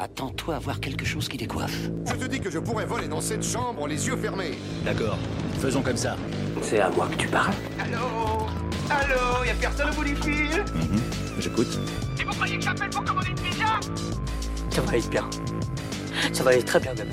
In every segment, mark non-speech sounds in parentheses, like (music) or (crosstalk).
Attends-toi à voir quelque chose qui décoiffe. Je te dis que je pourrais voler dans cette chambre les yeux fermés. D'accord, faisons comme ça. C'est à moi que tu parles Allô Allô Y'a personne au bout du fil J'écoute. Et vous croyez que j'appelle pour commander une pizza? Ça va aller bien. Ça va aller très bien même.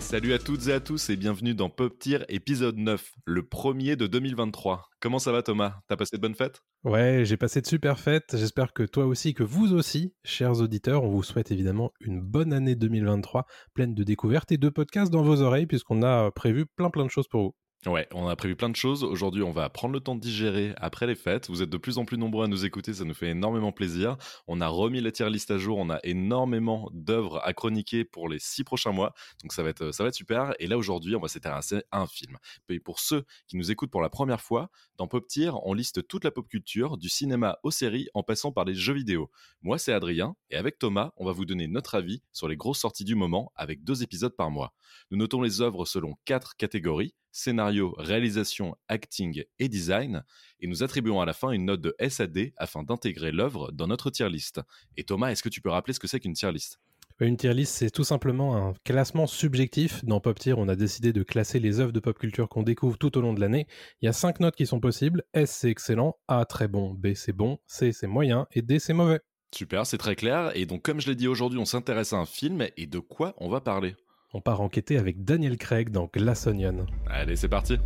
Salut à toutes et à tous et bienvenue dans Pop Tier épisode 9, le premier de 2023. Comment ça va Thomas? T'as passé de bonnes fêtes? Ouais, j'ai passé de super fêtes. J'espère que toi aussi, que vous aussi, chers auditeurs, on vous souhaite évidemment une bonne année 2023, pleine de découvertes et de podcasts dans vos oreilles, puisqu'on a prévu plein plein de choses pour vous. Ouais, on a prévu plein de choses. Aujourd'hui, on va prendre le temps de digérer après les fêtes. Vous êtes de plus en plus nombreux à nous écouter, ça nous fait énormément plaisir. On a remis la tier list à jour, on a énormément d'œuvres à chroniquer pour les six prochains mois. Donc ça va être, super. Et là, aujourd'hui, on va s'intéresser à un film. Et pour ceux qui nous écoutent pour la première fois, dans Pop Tier, on liste toute la pop culture, du cinéma aux séries, en passant par les jeux vidéo. Moi, c'est Adrien, et avec Thomas, on va vous donner notre avis sur les grosses sorties du moment, avec deux épisodes par mois. Nous notons les œuvres selon quatre catégories scénario, réalisation, acting et design, et nous attribuons à la fin une note de SAD afin d'intégrer l'œuvre dans notre tier list. Et Thomas, est-ce que tu peux rappeler ce que c'est qu'une tier list? Une tier list, c'est tout simplement un classement subjectif. Dans Pop Tier, on a décidé de classer les œuvres de pop culture qu'on découvre tout au long de l'année. Il y a cinq notes qui sont possibles. S, c'est excellent. A, très bon. B, c'est bon. C, c'est moyen. Et D, c'est mauvais. Super, c'est très clair. Et donc, comme je l'ai dit aujourd'hui, on s'intéresse à un film. Et de quoi on va parler? On part enquêter avec Daniel Craig dans Glass Onion. Allez, c'est parti.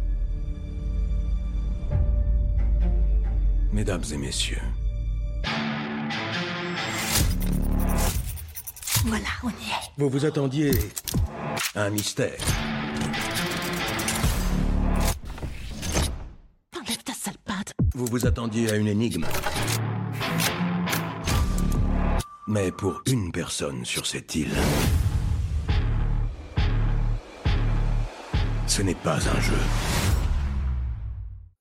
Mesdames et messieurs. Voilà, on y est. Vous vous attendiez à un mystère. Enlève ta sale patte. Vous vous attendiez à une énigme. Mais pour une personne sur cette île, ce n'est pas un jeu.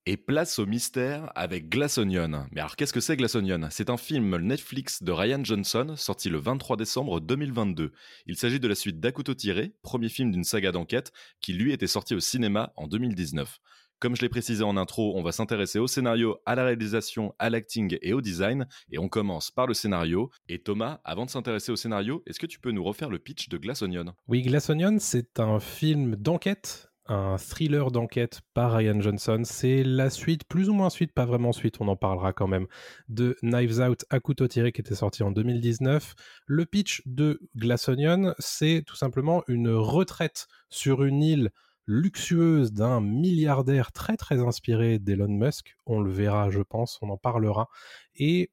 Et place au mystère avec Glass Onion. Mais alors qu'est-ce que c'est Glass Onion? C'est un film Netflix de Ryan Johnson sorti le 23 décembre 2022. Il s'agit de la suite d'À couteau tiré, premier film d'une saga d'enquête qui lui était sorti au cinéma en 2019. Comme je l'ai précisé en intro, on va s'intéresser au scénario, à la réalisation, à l'acting et au design. Et on commence par le scénario. Et Thomas, avant de s'intéresser au scénario, est-ce que tu peux nous refaire le pitch de Glass Onion? Oui, Glass Onion, c'est un film d'enquête un thriller d'enquête par Ryan Johnson. C'est la suite, plus ou moins suite, pas vraiment suite, on en parlera quand même, de Knives Out à couteau tiré qui était sorti en 2019. Le pitch de Glass Onion, c'est tout simplement une retraite sur une île luxueuse d'un milliardaire très très inspiré d'Elon Musk. On le verra, je pense, on en parlera. Et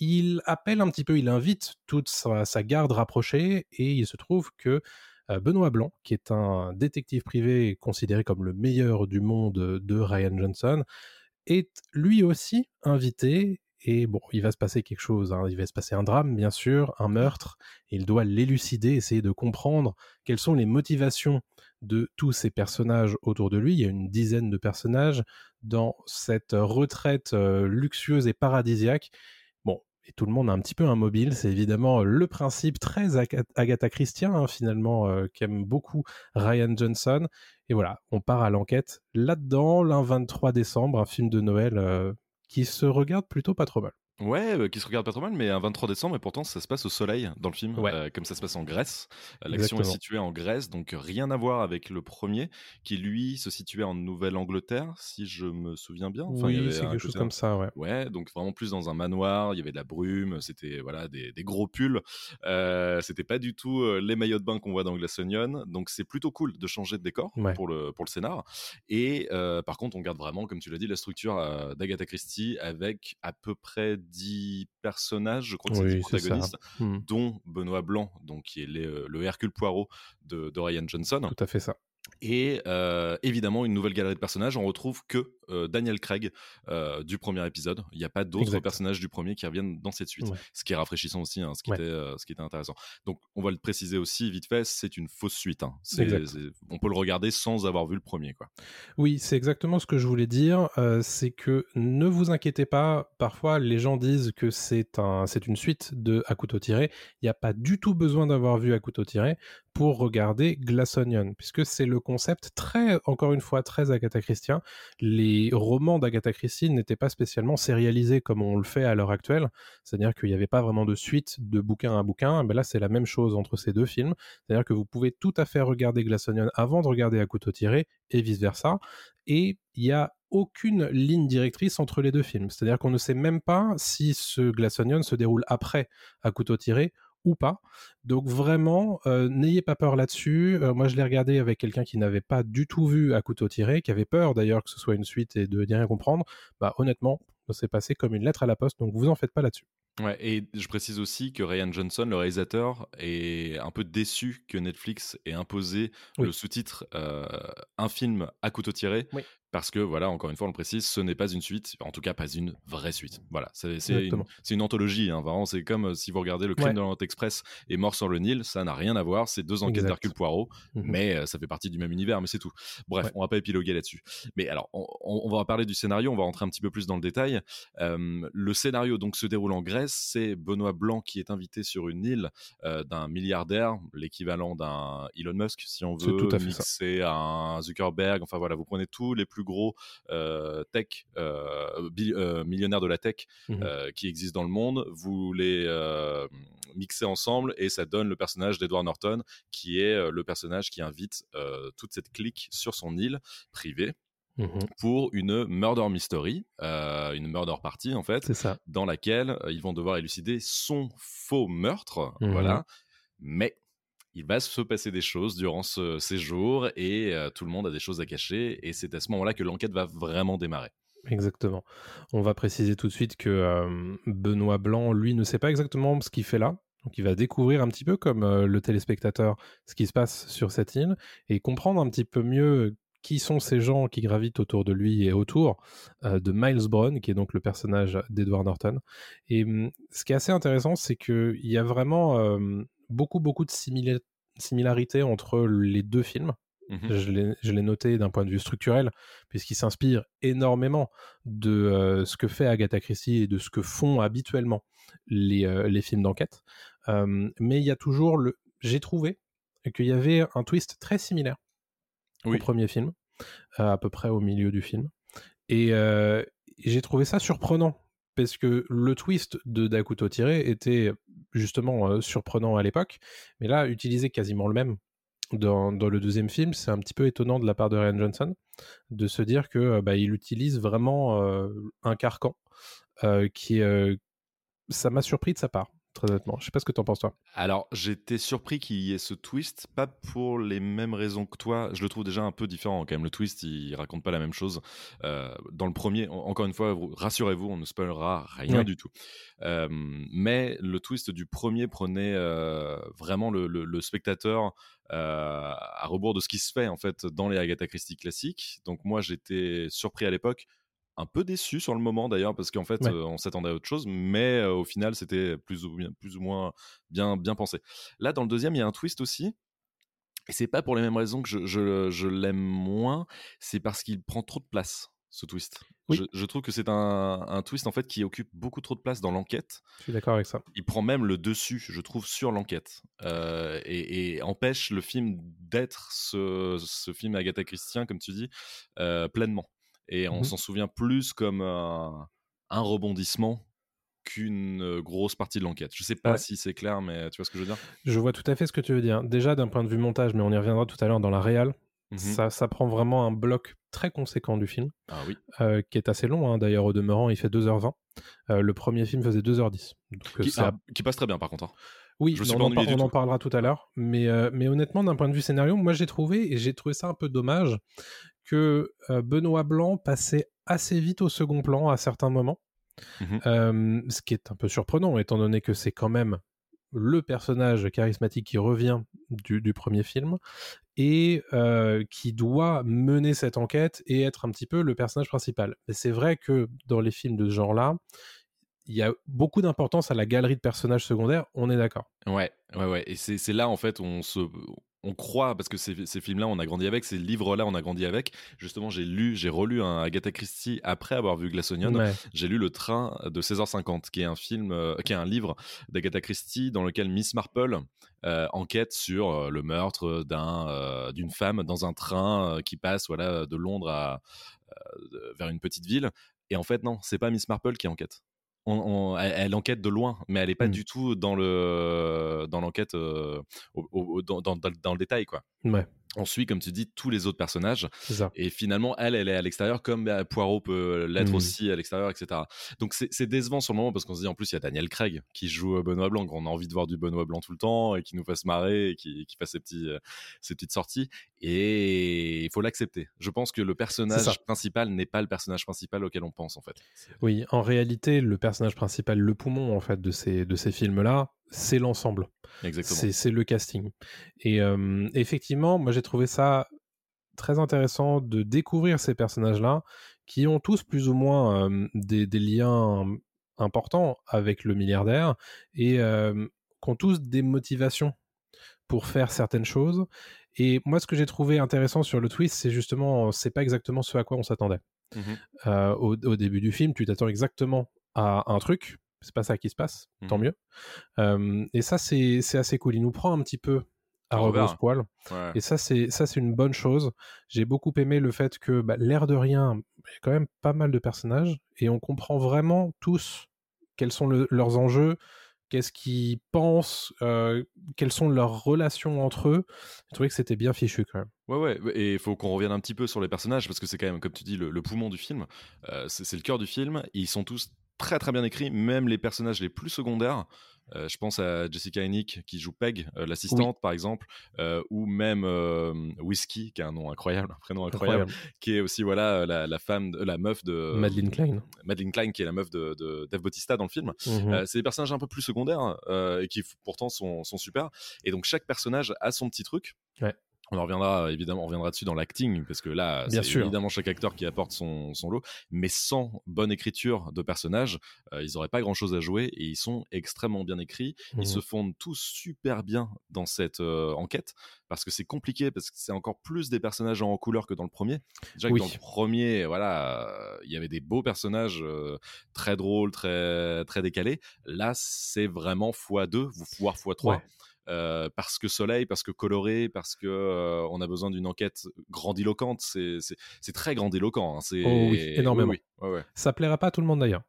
il appelle un petit peu, il invite toute sa, sa garde rapprochée et il se trouve que Benoît Blanc, qui est un détective privé considéré comme le meilleur du monde de Ryan Johnson, est lui aussi invité. Et bon, il va se passer quelque chose, hein. il va se passer un drame, bien sûr, un meurtre. il doit l'élucider, essayer de comprendre quelles sont les motivations de tous ces personnages autour de lui. Il y a une dizaine de personnages dans cette retraite euh, luxueuse et paradisiaque et tout le monde a un petit peu un mobile. C'est évidemment le principe très Agatha Christie, hein, finalement, euh, qu'aime beaucoup Ryan Johnson. Et voilà, on part à l'enquête là-dedans, l'un 23 décembre, un film de Noël euh, qui se regarde plutôt pas trop mal. Ouais, euh, qui se regarde pas trop mal, mais un 23 décembre, et pourtant ça se passe au soleil dans le film, euh, comme ça se passe en Grèce. Euh, l'action est située en Grèce, donc rien à voir avec le premier, qui lui se situait en Nouvelle-Angleterre, si je me souviens bien. Enfin, oui, c'est quelque chose comme ça, ouais. Ouais, donc vraiment plus dans un manoir, il y avait de la brume, c'était voilà des, des, gros pulls. Euh, c'était pas du tout les maillots de bain qu'on voit dans Glass Onion, donc c'est plutôt cool de changer de décor pour le pour le scénar. Et par contre, on garde vraiment, comme tu l'as dit, la structure d'Agatha Christie avec à peu près 10 personnages, je crois que c'est les protagonistes, mmh. dont Benoît Blanc, donc qui est le Hercule Poirot de, de Ryan Johnson. Tout à fait ça. Et euh, évidemment, une nouvelle galerie de personnages. On retrouve que euh, Daniel Craig euh, du premier épisode. Il n'y a pas d'autres personnages du premier qui reviennent dans cette suite. Ce qui est rafraîchissant aussi, hein, ce, qui était, ce qui était intéressant. Donc, on va le préciser aussi vite fait c'est une fausse suite. Hein. on peut le regarder sans avoir vu le premier. Quoi. Oui, c'est exactement ce que je voulais dire. c'est que ne vous inquiétez pas. Parfois, les gens disent que c'est un, une suite de À couteau tiré. Il n'y a pas du tout besoin d'avoir vu À couteau tiré pour regarder Glass Onion, puisque c'est le concept très, encore une fois, très Agatha Christie. Les romans d'Agatha Christie n'étaient pas spécialement sérialisés comme on le fait à l'heure actuelle, c'est-à-dire qu'il n'y avait pas vraiment de suite de bouquin à bouquin, là c'est la même chose entre ces deux films, c'est-à-dire que vous pouvez tout à fait regarder Glass Onion avant de regarder À couteau tiré, et vice-versa, et il y a aucune ligne directrice entre les deux films. C'est-à-dire qu'on ne sait même pas si ce Glass Onion se déroule après à couteau tiré ou pas. Donc vraiment, euh, n'ayez pas peur là-dessus. Euh, moi, je l'ai regardé avec quelqu'un qui n'avait pas du tout vu à couteau tiré, qui avait peur d'ailleurs que ce soit une suite et de rien comprendre. Bah honnêtement, ça s'est passé comme une lettre à la poste, donc vous en faites pas là-dessus. Ouais, et je précise aussi que Ryan Johnson, le réalisateur, est un peu déçu que Netflix ait imposé Oui. le sous-titre euh, un film à couteau tiré. Oui. Parce que, voilà, encore une fois, on le précise, ce n'est pas une suite, en tout cas pas une vraie suite. Voilà, c'est une, anthologie, hein, vraiment, c'est comme euh, si vous regardez Le Crime Ouais. de l'Orient Express et Mort sur le Nil, ça n'a rien à voir, c'est deux enquêtes d'Hercule Poirot, Mhm. mais euh, ça fait partie du même univers, mais c'est tout. Bref, Ouais. on va pas épiloguer là-dessus. Mais alors, on, va parler du scénario, on va rentrer un petit peu plus dans le détail. Euh, le scénario donc se déroule en Grèce. C'est Benoît Blanc qui est invité sur une île euh, d'un milliardaire, l'équivalent d'un Elon Musk, si on C'est veut, tout à fait ça. à un Zuckerberg. Enfin voilà, vous prenez tous les plus gros euh, tech, euh, euh, millionnaires de la tech euh, qui existent dans le monde. Vous les mixez ensemble et ça donne le personnage d'Edward Norton, qui est le personnage qui invite toute cette clique sur son île privée Mhm. pour une murder mystery, euh, une murder party en fait, C'est ça. dans laquelle ils vont devoir élucider son faux meurtre, Mhm. voilà. Mais il va se passer des choses durant ce séjour et euh, tout le monde a des choses à cacher et c'est à ce moment-là que l'enquête va vraiment démarrer. Exactement. On va préciser tout de suite que Benoît Blanc, lui, ne sait pas exactement ce qu'il fait là. Donc il va découvrir un petit peu comme euh, le téléspectateur ce qui se passe sur cette île et comprendre un petit peu mieux qui sont ces gens qui gravitent autour de lui et autour euh, de Miles Brown, qui est donc le personnage d'Edward Norton. Et ce qui est assez intéressant, c'est qu'il y a vraiment beaucoup, beaucoup de simila- similarités entre les deux films. Mhm. Je l'ai- noté d'un point de vue structurel, puisqu'il s'inspire énormément de euh, ce que fait Agatha Christie et de ce que font habituellement les, euh, les films d'enquête. Euh, mais il y a toujours le. J'ai trouvé qu'il y avait un twist très similaire Oui. au premier film, euh, à peu près au milieu du film. Et j'ai trouvé ça surprenant, parce que le twist de couteau tiré était justement surprenant à l'époque, mais là, utiliser quasiment le même dans, le deuxième film, c'est un petit peu étonnant de la part de Ryan Johnson de se dire que bah, il utilise vraiment un carcan qui ça m'a surpris de sa part, très honnêtement. Je sais pas ce que t'en penses toi. Alors, j'étais surpris qu'il y ait ce twist, pas pour les mêmes raisons que toi. Je le trouve déjà un peu différent quand même. Le twist, il raconte pas la même chose. Euh, dans le premier, en- encore une fois, vous- rassurez-vous, on ne spoilera rien Ouais. du tout. Euh, mais le twist du premier prenait euh, vraiment le, le- le spectateur à rebours de ce qui se fait en fait dans les Agatha Christie classiques. Donc moi, j'étais surpris à l'époque. Un peu déçu sur le moment d'ailleurs parce qu'en fait Ouais. euh, on s'attendait à autre chose mais euh, au final c'était plus ou, bien- plus ou moins bien, bien pensé. Là, dans le deuxième, il y a un twist aussi. Et c'est pas pour les mêmes raisons que je, je- je l'aime moins, c'est parce qu'il prend trop de place, ce twist. Oui. Je, je trouve que c'est un, un twist en fait qui occupe beaucoup trop de place dans l'enquête. Je suis d'accord avec ça. Il prend même le dessus, je trouve, sur l'enquête. Euh, et, et empêche le film d'être ce, ce film Agatha Christien, comme tu dis, euh, pleinement. Et on Mhm. s'en souvient plus comme un, un rebondissement qu'une euh, grosse partie de l'enquête. Je sais pas Ouais. si c'est clair, mais tu vois ce que je veux dire? Je vois tout à fait ce que tu veux dire. Déjà d'un point de vue montage, mais on y reviendra tout à l'heure dans la réal, Mhm. ça, ça prend vraiment un bloc très conséquent du film, Ah oui. euh, qui est assez long hein, d'ailleurs au demeurant, il fait 2h20. Euh, le premier film faisait 2h10. Donc, Qui, ah, qui passe très bien par contre. hein. Oui, je suis on, pas en, par- on en parlera tout à l'heure. Mais, euh, mais honnêtement, d'un point de vue scénario, moi j'ai trouvé, et j'ai trouvé ça un peu dommage, que euh, Benoît Blanc passait assez vite au second plan à certains moments. Euh, ce qui est un peu surprenant, étant donné que c'est quand même le personnage charismatique qui revient du, du premier film et euh, qui doit mener cette enquête et être un petit peu le personnage principal. Mais c'est vrai que dans les films de ce genre-là, il y a beaucoup d'importance à la galerie de personnages secondaires, on est d'accord. Ouais, ouais, ouais. Et c'est là, en fait, on se, on croit, parce que ces, ces films-là, on a grandi avec, ces livres-là, on a grandi avec. Justement, j'ai lu, j'ai relu un Agatha Christie après avoir vu Glass Onion. Ouais. J'ai lu Le Train de 16h50, qui est un film, euh, qui est un livre d'Agatha Christie dans lequel Miss Marple euh, enquête sur euh, le meurtre d'un, euh, d'une femme dans un train qui passe voilà, de Londres à, vers une petite ville. Et en fait, non, c'est pas Miss Marple qui enquête. On- on- elle, elle enquête de loin, mais elle est pas Mm. du tout dans le dans l'enquête euh, dans- dans le détail quoi. Ouais, On suit comme tu dis tous les autres personnages et finalement elle elle est à l'extérieur comme bah, Poirot peut l'être Mm. aussi à l'extérieur etc. Donc c'est décevant sur le moment parce qu'on se dit en plus il y a Daniel Craig qui joue euh, Benoît Blanc, on a envie de voir du Benoît Blanc tout le temps et qui nous fasse marrer et qui, qui fasse ses petits euh, ses petites sorties et il faut l'accepter. Je pense que le personnage principal n'est pas le personnage principal auquel on pense en fait. C'est- Oui, en réalité, le personnage principal, le poumon en fait de ces, de ces films-là, c'est l'ensemble. Exactement. C'est le casting. Et euh, effectivement, moi j'ai trouvé ça très intéressant de découvrir ces personnages-là qui ont tous plus ou moins euh, des, des liens importants avec le milliardaire et euh, qui ont tous des motivations pour faire certaines choses. Et moi, ce que j'ai trouvé intéressant sur le twist, c'est justement, c'est pas exactement ce à quoi on s'attendait. Euh, au, au début du film, tu t'attends exactement à un truc. C'est pas ça qui se passe, tant Mhm. mieux. Euh, et ça, c'est assez cool. Il nous prend un petit peu à rebrousse-poil. Ouais. Et ça, c'est ça, c'est une bonne chose. J'ai beaucoup aimé le fait que, bah, l'air de rien, il y a quand même pas mal de personnages et on comprend vraiment tous quels sont le- leurs enjeux, qu'est-ce qu'ils pensent, euh, quelles sont leurs relations entre eux. J'ai trouvé que c'était bien fichu quand même. Ouais, ouais, et il faut qu'on revienne un petit peu sur les personnages parce que c'est quand même, comme tu dis, le, le poumon du film. Euh, c'est le cœur du film. Ils sont tous très très bien écrits, même les personnages les plus secondaires. Euh, je pense à Jessica Hennick qui joue Peg, euh, l'assistante par exemple, euh, ou même Whiskey qui a un nom incroyable, un prénom incroyable, Incroyable. qui est aussi voilà la, la femme, de- la meuf de Madeleine Klein. Madeleine Klein, qui est la meuf de, de Dave Bautista dans le film. Mhm. C'est des personnages un peu plus secondaires et qui pourtant sont, sont super. Et donc chaque personnage a son petit truc. Ouais. On en reviendra évidemment, on reviendra dessus dans l'acting parce que là, c'est évidemment chaque acteur qui apporte son, son lot. Mais sans bonne écriture de personnages, euh, ils n'auraient pas grand chose à jouer et ils sont extrêmement bien écrits. Ils Mhm. se fondent tous super bien dans cette euh, enquête parce que c'est compliqué parce que c'est encore plus des personnages en couleur que dans le premier. Déjà que Oui. dans le premier, voilà, euh, il y avait des beaux personnages euh, très drôles, très très décalés. Là, c'est vraiment x2 voire x3. Ouais. Euh, parce que soleil, parce que coloré, parce que euh, on a besoin d'une enquête grandiloquente. C'est très grandiloquent. hein. C'est Oh oui, énormément. oui, oui. Ouais, ouais. Ça plaira pas à tout le monde d'ailleurs.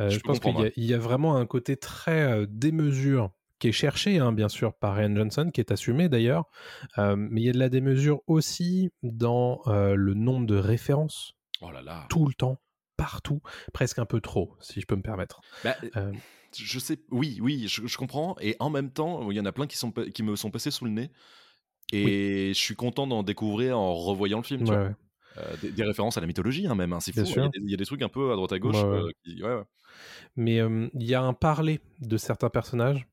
Euh, Je pense qu'il y, a- il y a vraiment un côté très euh, démesure qui est cherché, hein, bien sûr, par Ryan Johnson, qui est assumé d'ailleurs. Mais il y a de la démesure aussi dans le nombre de références Oh là là. tout le temps, partout, presque un peu trop, si je peux me permettre. Bah, Euh, je sais, oui, oui, je, je comprends. Et en même temps, il y en a plein qui, sont, pa- qui me sont passés sous le nez. Et je suis content d'en découvrir en revoyant le film. tu ouais, vois. ouais. Euh, des, des références à la mythologie, hein, même. hein, c'est fou. Il y, a des, il y a des trucs un peu à droite à gauche. Euh, qui-. Mais il y a un parler de certains personnages.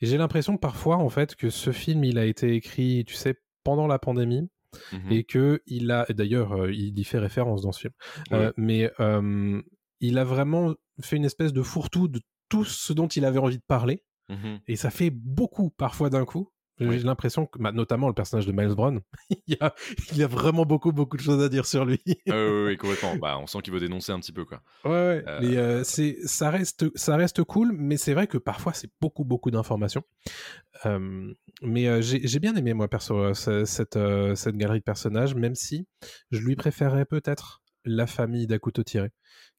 Et j'ai l'impression parfois, en fait, que ce film, il a été écrit, tu sais, pendant la pandémie. Mhm. et que il a d'ailleurs euh, il y fait référence dans ce film Euh, mais euh, il a vraiment fait une espèce de fourre-tout de tout ce dont il avait envie de parler Mhm. et ça fait beaucoup parfois d'un coup j'ai l'impression que bah, notamment le personnage de Miles Brown (laughs) il, y a, il y a vraiment beaucoup beaucoup de choses à dire sur lui Ah oui, oui, complètement. Bah, on sent qu'il veut dénoncer un petit peu, quoi. ouais, ouais. Euh, mais euh, c'est ça reste ça reste cool mais c'est vrai que parfois c'est beaucoup beaucoup d'informations Euh, mais euh, j'ai j'ai bien aimé moi perso euh, ce- cette euh, cette galerie de personnages même si je lui préférais peut-être la famille couteau tiré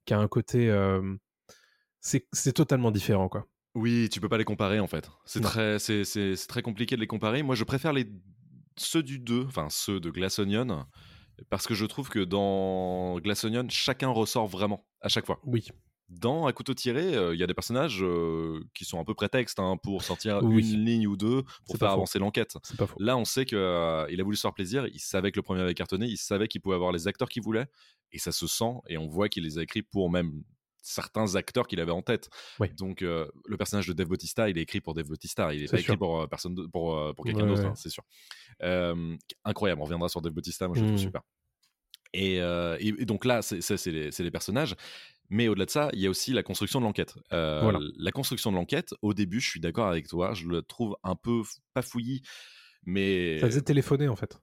qui a un côté euh, c'est totalement différent quoi Oui, tu peux pas les comparer en fait. C'est très, c'est, très compliqué de les comparer. Moi, je préfère les ceux du 2, enfin ceux de Glass Onion, parce que je trouve que dans Glass Onion, chacun ressort vraiment à chaque fois. oui Dans À couteau tiré, euh, il y a des personnages euh, qui sont un peu prétextes hein, pour sortir Oui. une ligne ou deux pour faire avancer l'enquête. Là, on sait qu'il a voulu se faire plaisir. Il savait que le premier avait cartonné. Il savait qu'il pouvait avoir les acteurs qu'il voulait. Et ça se sent. Et on voit qu'il les a écrits pour même certains acteurs qu'il avait en tête. Oui. Donc, euh, le personnage de Dave Bautista, il est écrit pour Dave Bautista. Il est C'est pas écrit pour, euh, personne de- pour, euh, pour quelqu'un Ouais, d'autre, ouais. hein, c'est sûr. Incroyable. On reviendra sur Dave Bautista. Moi, je le trouve Mm. super. Et, et- et donc là, c'est les, personnages. Mais au-delà de ça, il y a aussi la construction de l'enquête. Euh, Voilà. La construction de l'enquête, au début, je suis d'accord avec toi, je le trouve un peu pas fouillis, Mais Ça faisait téléphoner en fait.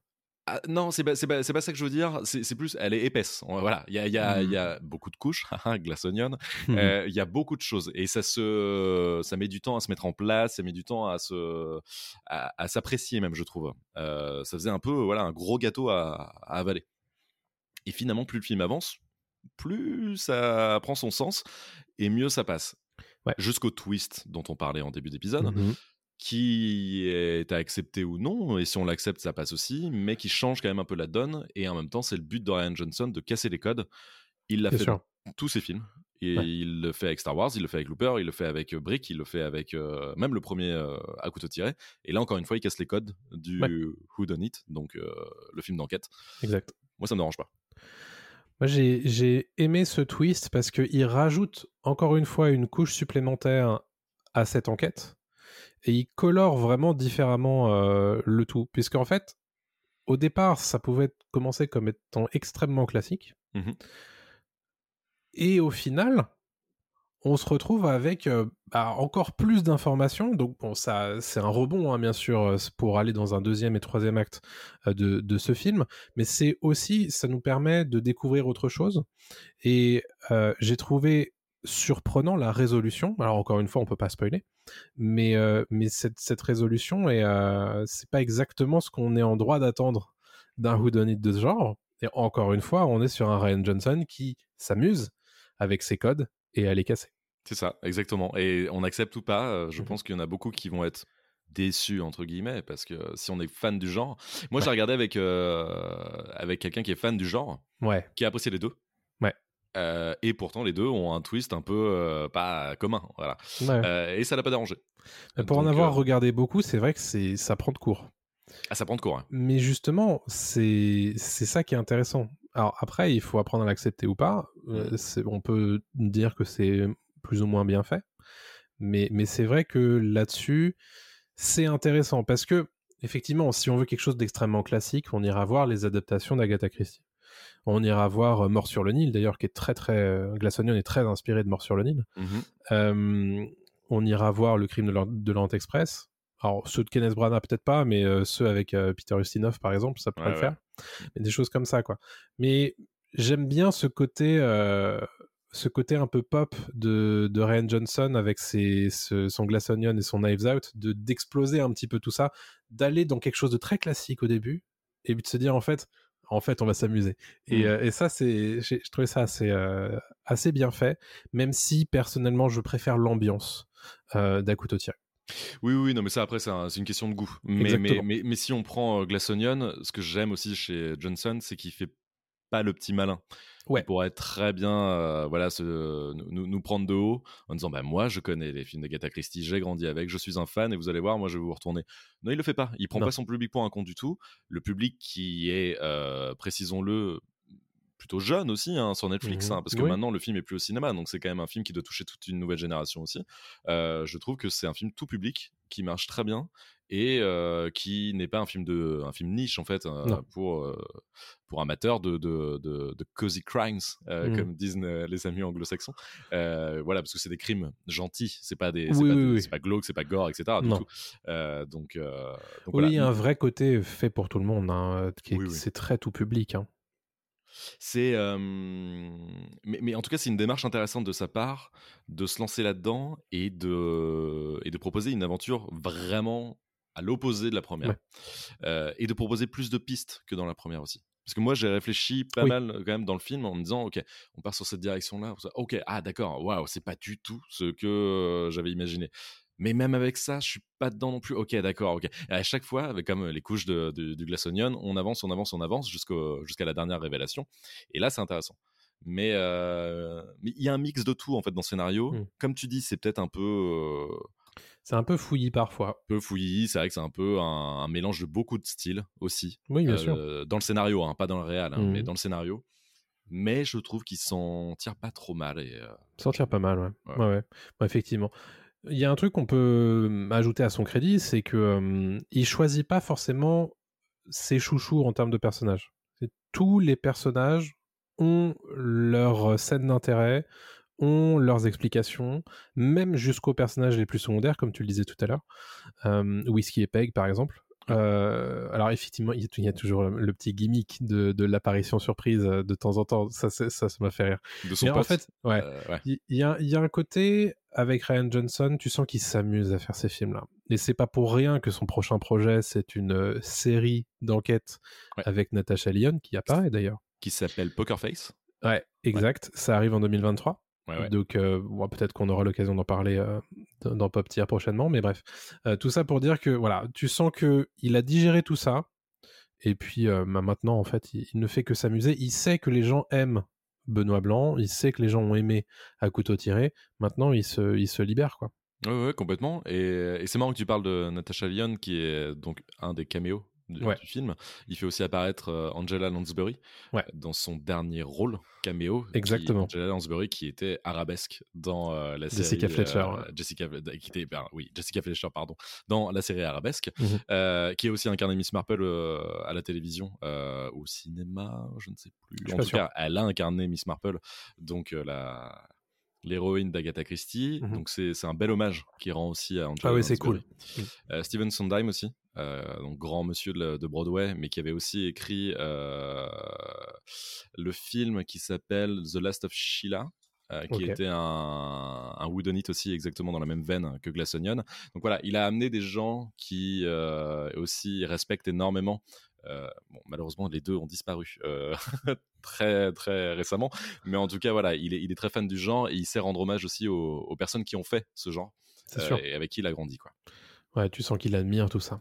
Ah, non, c'est pas, c'est pas, c'est pas ça que je veux dire. C'est plus, elle est épaisse. Voilà, il y a, y, a, y a beaucoup de couches, haha, Glass Onion. Euh, Il y a beaucoup de choses et ça se, ça met du temps à se mettre en place, ça met du temps à se, à, à s'apprécier même, je trouve. Euh, ça faisait un peu, voilà, un gros gâteau à, à avaler. Et finalement, plus le film avance, plus ça prend son sens et mieux ça passe. Ouais. Jusqu'au twist dont on parlait en début d'épisode Mhm. Qui est à accepter ou non, et si on l'accepte, ça passe aussi, mais qui change quand même un peu la donne, et en même temps, c'est le but de Ryan Johnson de casser les codes. Il l'a fait sûr. dans tous ses films, et Ouais. il le fait avec Star Wars, il le fait avec Looper, il le fait avec euh, Brick, il le fait avec euh, même le premier euh, à couteau tiré, et là, encore une fois, il casse les codes du Ouais. Who Done It, donc euh, le film d'enquête. Exact. Moi, ça me dérange pas. Moi, j'ai j'ai aimé ce twist parce qu'il rajoute encore une fois une couche supplémentaire à cette enquête et il colore vraiment différemment euh, le tout. Puisqu'en fait, au départ, ça pouvait commencer comme étant extrêmement classique. Mhm. Et au final, on se retrouve avec euh, bah, encore plus d'informations. Donc, bon, ça, c'est un rebond, hein, bien sûr, pour aller dans un deuxième et troisième acte euh, de, de ce film. Mais c'est aussi, ça nous permet de découvrir autre chose. Et euh, j'ai trouvé surprenant la résolution. Alors, encore une fois, on peut pas spoiler. Mais, euh, mais cette, cette résolution, est, euh, c'est pas exactement ce qu'on est en droit d'attendre d'un whodunit de ce genre. Et encore une fois, on est sur un Ryan Johnson qui s'amuse avec ses codes et à les casser. C'est ça, exactement. Et on accepte ou pas, euh, je Mhm. pense qu'il y en a beaucoup qui vont être déçus entre guillemets parce que si on est fan du genre, moi je l'ai regardé avec euh, avec quelqu'un qui est fan du genre, Ouais, qui a apprécié les deux. Euh, et pourtant les deux ont un twist un peu euh, pas commun, voilà. ouais. Euh, et ça l'a pas dérangé. Mais pour en avoir regardé beaucoup, c'est vrai que c'est ça prend de court. Ah ça prend de cours. hein. Mais justement, c'est c'est ça qui est intéressant. Alors après, il faut apprendre à l'accepter ou pas. C'est- on peut dire que c'est plus ou moins bien fait. Mais, mais c'est vrai que là-dessus, c'est intéressant parce que, effectivement, si on veut quelque chose d'extrêmement classique, on ira voir les adaptations d'Agatha Christie. On ira voir euh, Mort sur le Nil, d'ailleurs, qui est très, très. euh, Glass Onion est très inspiré de Mort sur le Nil. Mhm. Euh, on ira voir le crime de l'Or- de l'Orient Express. Alors, ceux de Kenneth Branagh, peut-être pas, mais ceux avec Peter Ustinov, par exemple, ça pourrait Ouais, le ouais. faire. Mais des choses comme ça, quoi. Mais j'aime bien ce côté, ce côté un peu pop de, de Ryan Johnson avec ses, ce- son Glass Onion et son Knives Out, de d'exploser un petit peu tout ça, d'aller dans quelque chose de très classique au début, et de se dire, en fait, en fait, on va s'amuser. Et, Mhm. euh, et ça, c'est, je trouvais ça assez, euh, assez bien fait, même si personnellement, je préfère l'ambiance euh, d'À couteau tiré. Oui, oui, non, mais ça après, c'est un- c'est une question de goût. Mais, mais, Exactement. mais, mais si on prend euh, Glass Onion, ce que j'aime aussi chez Johnson, c'est qu'il fait pas le petit malin. Ouais. Il pourrait très bien euh, voilà, se, nous, nous prendre de haut en disant bah, Moi, je connais les films d'Agatha Christie, j'ai grandi avec, je suis un fan et vous allez voir, moi, je vais vous retourner. Non, il le fait pas. Il prend Non. pas son public pour un compte du tout. Le public qui est, euh, précisons-le, plutôt jeune aussi hein, sur Netflix, Mhm. hein, parce que Oui. maintenant le film est plus au cinéma, donc c'est quand même un film qui doit toucher toute une nouvelle génération aussi. Euh, je trouve que c'est un film tout public qui marche très bien et euh, qui n'est pas un film de un film niche en fait euh, pour euh, pour amateurs de de, de, de cozy crimes Mhm. comme disent les amis anglo-saxons. Voilà parce que c'est des crimes gentils, c'est pas des Oui, c'est pas, oui, de- oui. c'est pas glauque, c'est pas gore, etc. Du tout. Donc, donc Oui, voilà. il y a un vrai côté fait pour tout le monde, hein, c'est très tout public. hein. C'est, euh, mais, mais en tout cas, c'est une démarche intéressante de sa part de se lancer là-dedans et de, et de proposer une aventure vraiment à l'opposé de la première. Ouais. Euh, et de proposer plus de pistes que dans la première aussi. Parce que moi, j'ai réfléchi pas Oui. mal quand même dans le film en me disant, ok, on part sur cette direction-là. Ok, ah d'accord, waouh, c'est pas du tout ce que j'avais imaginé. Mais même avec ça, je suis pas dedans non plus. Ok, d'accord, ok. Et à chaque fois, avec comme les couches de, de- du Glass Onion, on avance, on avance, on avance jusqu'à la dernière révélation. Et là, c'est intéressant. Mais euh, mais il y a un mix de tout en fait dans le scénario. Mm. Comme tu dis, c'est peut-être un peu euh, C'est un peu fouillis parfois. peu fouillis. C'est vrai que c'est un peu un, un mélange de beaucoup de styles aussi. Oui, bien sûr. Euh, Dans le scénario, hein, pas dans le réel, hein, Mhm. mais dans le scénario. Mais je trouve qu'il s'en tire pas trop mal. Et, euh, Sortir pas mal, ouais. Ouais. Ouais, ouais. Ouais, effectivement. Il y a un truc qu'on peut euh, ajouter à son crédit, c'est que euh, il choisit pas forcément ses chouchous en termes de personnages. Tous les personnages ont leur scène d'intérêt, ont leurs explications, même jusqu'aux personnages les plus secondaires, comme tu le disais tout à l'heure. Euh, Whiskey et Peg, par exemple. Euh, alors effectivement, il y, a, toujours le, petit gimmick de, de l'apparition surprise euh, de temps en temps. Ça, ça, ça m'a fait rire. De son Mais en fait, ouais, Euh, ouais. il il y, a, il y a un côté avec Ryan Johnson, tu sens qu'il s'amuse à faire ces films-là. Et c'est pas pour rien que son prochain projet, c'est une euh, série d'enquêtes Ouais. avec Natasha Lyon qui apparaît d'ailleurs. Qui s'appelle Poker Face. Ouais, exact. Ça arrive en 2023. Ouais, ouais. Donc, euh, bon, peut-être qu'on aura l'occasion d'en parler euh, dans Pop Tier prochainement, mais bref. Euh, tout ça pour dire que, voilà, tu sens que il a digéré tout ça, et puis bah, maintenant, en fait, il, il ne fait que s'amuser. Il sait que les gens aiment Benoît Blanc, il sait que les gens ont aimé à couteau tiré. Maintenant, il se, libère, quoi. Ouais, complètement. Et, et c'est marrant que tu parles de Natasha Lyon, qui est donc un des caméos du, Ouais. du film. Il fait aussi apparaître euh, Angela Lansbury Ouais. dans son dernier rôle caméo. qui- Exactement. Angela Lansbury qui était arabesque dans euh, la série. Jessica Fletcher, euh, ouais. Jessica, qui était, ben, oui, Jessica Fletcher, pardon, dans la série arabesque, euh, qui est aussi incarné Miss Marple à la télévision, au cinéma, je ne sais plus. Je En pas tout sûr. cas, elle a incarné Miss Marple, donc la l'héroïne d'Agatha Christie. Mhm. Donc c'est un bel hommage qui rend aussi à Angela Ah oui, c'est cool. Euh, Steven Sondheim aussi, euh, donc grand monsieur de, la- de Broadway, mais qui avait aussi écrit euh, le film qui s'appelle The Last of Sheila. euh, qui était un, un whodunit aussi exactement dans la même veine que Glass Onion. Donc voilà, il a amené des gens qui aussi respectent énormément. euh, bon, malheureusement, les deux ont disparu euh, (laughs) très très récemment, mais en tout cas voilà, il est, il est très fan du genre et il sait rendre hommage aussi aux, aux personnes qui ont fait ce genre euh, et avec qui il a grandi quoi. Ouais, tu sens qu'il admire tout ça.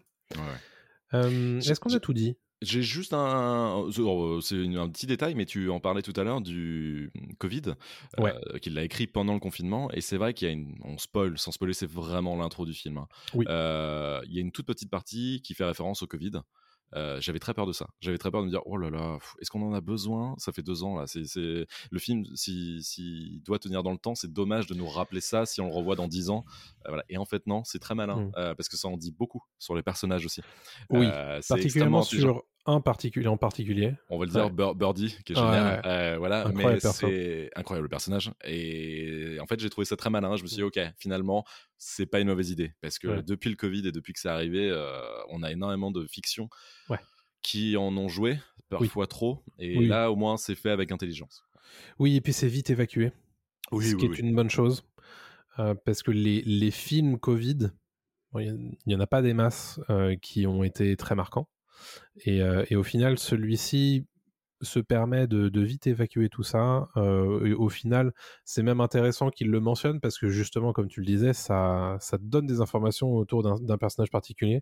Euh, Est-ce qu'on a tout dit? J'ai juste un, euh, c'est un petit détail, mais tu en parlais tout à l'heure du Covid, euh, Ouais. qu'il l'a écrit pendant le confinement, et c'est vrai qu'il y a une, on spoil, sans spoiler, c'est vraiment l'intro du film. hein. Oui. Euh, il y a une toute petite partie qui fait référence au Covid. Euh, j'avais très peur de ça. J'avais très peur de me dire, oh là là, est-ce qu'on en a besoin? Ça fait deux ans là. C'est, c'est- le film, s'il si, doit tenir dans le temps, c'est dommage de nous rappeler ça si on le revoit dans dix ans. Euh, voilà. Et en fait non, c'est très malin Mm. euh, parce que ça en dit beaucoup sur les personnages aussi. Oui, c'est Particulièrement sur un particulier en particulier. on va le dire Ouais. Birdie qui est génial ouais. Euh, voilà Incroyable mais c'est incroyable le personnage et en fait j'ai trouvé ça très malin je me suis dit ok finalement c'est pas une mauvaise idée parce que depuis le Covid et depuis que c'est arrivé euh, on a énormément de fictions qui en ont joué parfois trop et Oui. là au moins c'est fait avec intelligence Oui, et puis c'est vite évacué. Oui, ce qui est une bonne chose. Euh, parce que les, les films Covid, bon, il n'y en a pas des masses qui ont été très marquants. Et, euh, et au final, celui-ci se permet de, de vite évacuer tout ça. Euh, et au final, c'est même intéressant qu'il le mentionne parce que justement, comme tu le disais, ça, donne des informations autour d'un personnage particulier.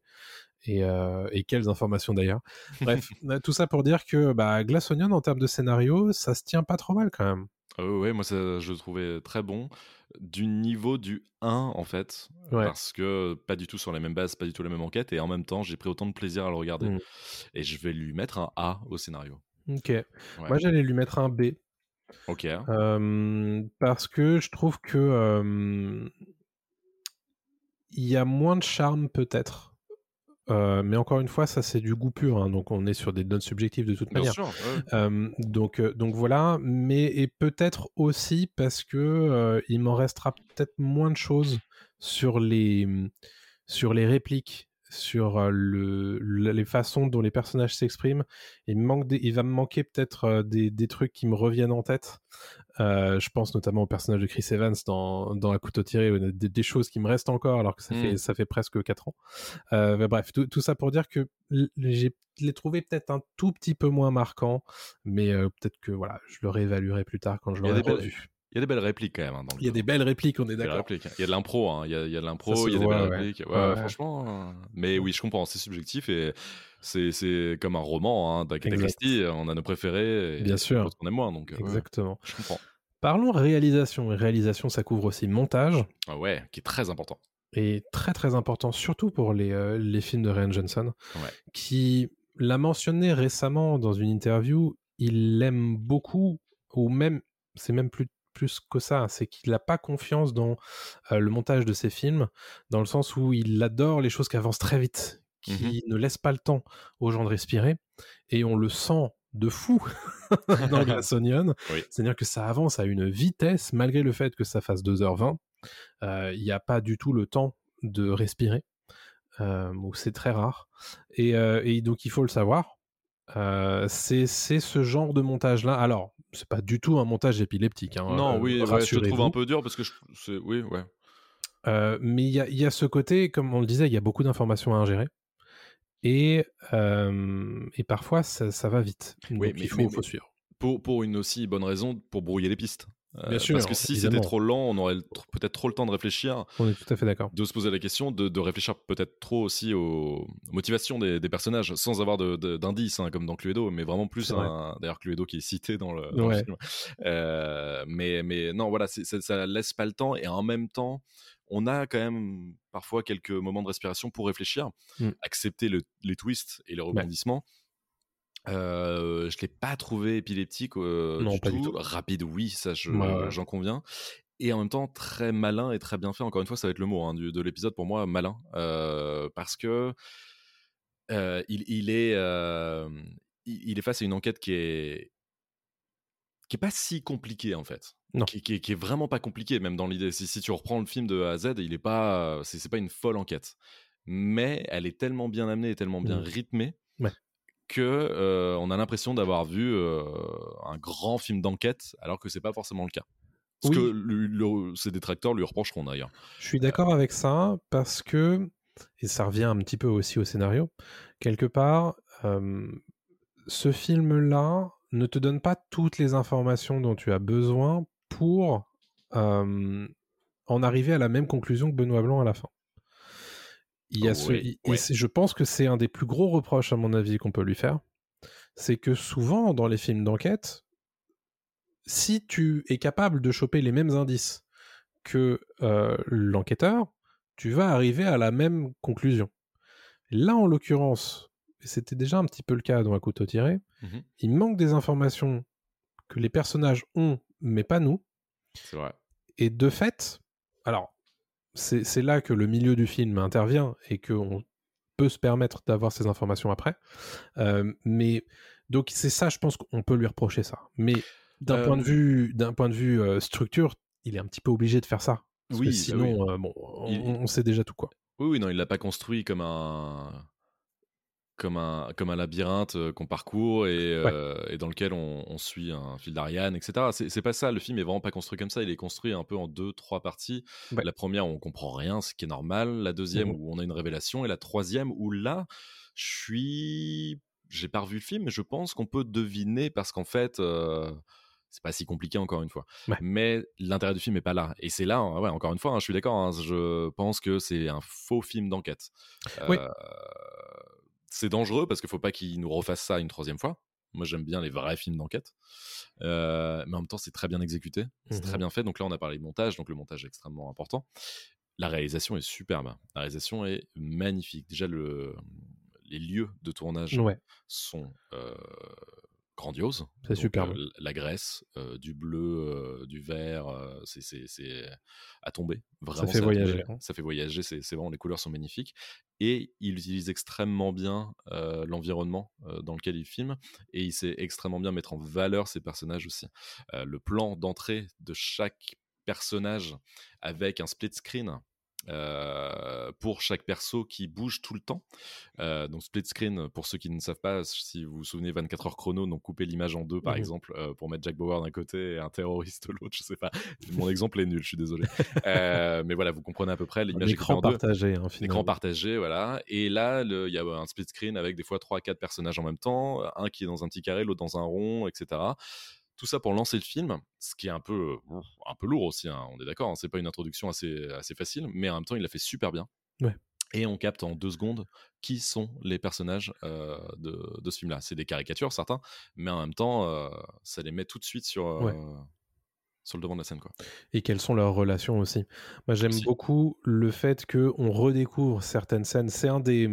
Et, euh, et quelles informations d'ailleurs. Bref, (laughs) tout ça pour dire que bah, Glass Onion, en termes de scénario, ça se tient pas trop mal quand même. Ah ouais, ouais, moi ça, je le trouvais très bon du niveau du 1 en fait Ouais. parce que pas du tout sur les mêmes bases pas du tout la même enquête et en même temps j'ai pris autant de plaisir à le regarder Mm. et je vais lui mettre un A au scénario Ok. Ouais. Moi, j'allais lui mettre un B. ok Euh, parce que je trouve que euh, il y a moins de charme peut-être. Euh, mais encore une fois, ça c'est du goût pur, hein, donc on est sur des notes subjectives de toute bien manière. sûr ouais. Euh, donc, euh, donc voilà, mais et peut-être aussi parce que euh, il m'en restera peut-être moins de choses sur les sur les répliques, sur le, le- les façons dont les personnages s'expriment. Il me manque, des- il va me manquer peut-être des, des trucs qui me reviennent en tête. Euh, je pense notamment au personnage de Chris Evans dans, dans À couteau tiré, des, des choses qui me restent encore alors que ça, Mm. fait, ça fait presque 4 ans. Euh, mais bref, tout, tout ça pour dire que j'ai je l'ai trouvé peut-être un tout petit peu moins marquant, mais euh, peut-être que voilà, je le réévaluerai plus tard quand je l'aurai revu. Il y a des belles répliques quand même. hein, dans le Il y a des belles répliques, on est d'accord. Il y a de l'impro, hein. il y a, il y a de l'impro, il y a des belles ouais. répliques. Ouais, franchement. Mais oui, je comprends, c'est subjectif et c'est, c'est comme un roman hein, d'Agatha. Christie. On a nos préférés et Bien sûr. qu'on aime moins. Donc, euh, Exactement. je comprends. Parlons réalisation. Réalisation, ça couvre aussi montage. Ah ouais, qui est très important. et très très important, surtout pour les, euh, les films de Ryan Johnson, qui l'a mentionné récemment dans une interview, il l'aime beaucoup, ou même, c'est même plus, plus que ça, c'est qu'il n'a pas confiance dans euh, le montage de ses films, dans le sens où il adore les choses qui avancent très vite, qui ne laissent pas le temps aux gens de respirer, et on le sent de fou (laughs) dans (laughs) Glass Onion, Oui. c'est-à-dire que ça avance à une vitesse, malgré le fait que ça fasse 2h20, euh, il n'y a pas du tout le temps de respirer. euh, c'est très rare. Et, euh, et donc, il faut le savoir. C'est c'est ce genre de montage-là. Alors, c'est pas du tout un montage épileptique. hein, non, euh, oui, ouais, je te trouve un peu dur parce que je... oui, ouais. Euh, mais il y a, il y a ce côté, comme on le disait, il y a beaucoup d'informations à ingérer. Et, euh, et parfois, ça, ça va vite. Donc, Oui, mais- il faut, mais- faut suivre. Pour, pour une aussi bonne raison, pour brouiller les pistes. Euh, sûr, Parce que si c'était trop lent, on aurait peut-être trop le temps de réfléchir, On est tout à fait d'accord. de se poser la question, de, de réfléchir peut-être trop aussi aux motivations des, des personnages, sans avoir de- de- d'indices, hein, comme dans Cluedo, mais vraiment plus vrai. D'ailleurs, Cluedo qui est cité dans le, dans le Ouais. film. Euh, mais, mais non, voilà, ça, ça laisse pas le temps, et en même temps, on a quand même parfois quelques moments de respiration pour réfléchir, Mm. accepter le- les twists et les rebondissements. Euh, je l'ai pas trouvé épileptique euh, Non, du, pas tout. du tout. Rapide, oui, ça je- Ouais, ouais. j'en conviens. Et en même temps, très malin et très bien fait. Encore une fois, ça va être le mot hein, du- de l'épisode pour moi, malin. Euh, parce que il, il est, il, est face à une enquête qui est qui est pas si compliquée en fait. Non. Qui, qui est- qui est vraiment pas compliquée, même dans l'idée. Si, si tu reprends le film de A à Z, il est pas, c'est pas une folle enquête, mais elle est tellement bien amenée et tellement bien Mm. rythmée. Que euh, on a l'impression d'avoir vu euh, un grand film d'enquête, alors que c'est pas forcément le cas. Ce Oui. que le- ses détracteurs lui reprocheront d'ailleurs. Je suis d'accord avec ça parce que, et ça revient un petit peu aussi au scénario, quelque part, euh, ce film-là ne te donne pas toutes les informations dont tu as besoin pour euh, en arriver à la même conclusion que Benoît Blanc à la fin. Il y a ce, il- je pense que c'est un des plus gros reproches, à mon avis, qu'on peut lui faire. C'est que souvent, dans les films d'enquête, si tu es capable de choper les mêmes indices que euh, l'enquêteur, tu vas arriver à la même conclusion. Là, en l'occurrence, et c'était déjà un petit peu le cas dans Un couteau tiré, Mhm. il manque des informations que les personnages ont, mais pas nous. C'est vrai. Et de fait, alors, c'est là que le milieu du film intervient et qu'on peut se permettre d'avoir ces informations après. Euh, mais donc, c'est ça, je pense qu'on peut lui reprocher ça. Mais d'un Euh, point de vue, d'un point de vue euh, structure, il est un petit peu obligé de faire ça. Parce Oui, que bah sinon, euh, bon, on, Il- on sait déjà tout quoi. Oui, oui, non, il l'a pas construit comme un comme un comme un labyrinthe euh, qu'on parcourt et, euh, et dans lequel on, on suit un fil d'Ariane, etc. C'est pas ça. Le film est vraiment pas construit comme ça. Il est construit un peu en deux, trois parties. Ouais. La première, on comprend rien, ce qui est normal. La deuxième, Mhm. où on a une révélation, et la troisième, où là, je suis, j'ai pas revu le film, mais je pense qu'on peut deviner parce qu'en fait. euh, c'est pas si compliqué encore une fois. Ouais. Mais l'intérêt du film est pas là. Et c'est là, hein, ouais, encore une fois, hein, je suis d'accord, hein, je pense que c'est un faux film d'enquête. Oui. C'est dangereux parce qu'il faut pas qu'il nous refasse ça une troisième fois. Moi, j'aime bien les vrais films d'enquête. Euh, mais en même temps, c'est très bien exécuté. C'est très bien fait. Donc là, on a parlé de montage. Donc le montage est extrêmement important. La réalisation est superbe. La réalisation est magnifique. Déjà, le, les lieux de tournage Ouais, sont euh, grandioses. C'est superbe. euh, la Grèce, euh, du bleu, euh, du vert, euh, c'est- c'est c'est à tomber. Vraiment, fait c'est à tomber. voyager, hein. Ça fait voyager. C'est c'est vraiment les couleurs sont magnifiques et il utilise extrêmement bien l'environnement dans lequel il filme et il sait extrêmement bien mettre en valeur ses personnages aussi. Le plan d'entrée de chaque personnage avec un split screen. Euh, pour chaque perso qui bouge tout le temps. Euh, donc split screen, pour ceux qui ne savent pas, si vous vous souvenez 24 heures chrono, donc couper l'image en deux par Mhm. exemple, euh, pour mettre Jack Bauer d'un côté et un terroriste de l'autre, je sais pas. (laughs) Mon exemple est nul, je suis désolé. Mais voilà, vous comprenez à peu près, l'image écran en partagé. Hein, Écran partagé, voilà. Et là, il y a un split screen avec des fois 3-4 personnages en même temps, un qui est dans un petit carré, l'autre dans un rond, etc. Tout ça pour lancer le film, ce qui est un peu, euh, un peu lourd aussi, hein, on est d'accord, hein, c'est pas une introduction assez, assez facile, mais en même temps, il l'a fait super bien. Ouais. Et on capte en deux secondes qui sont les personnages euh, de, de ce film-là. C'est des caricatures, certains, mais en même temps, euh, ça les met tout de suite sur, Ouais. Sur le devant de la scène. Quoi. et quelles sont leurs relations aussi. Moi, j'aime beaucoup le fait que on redécouvre certaines scènes. C'est un des,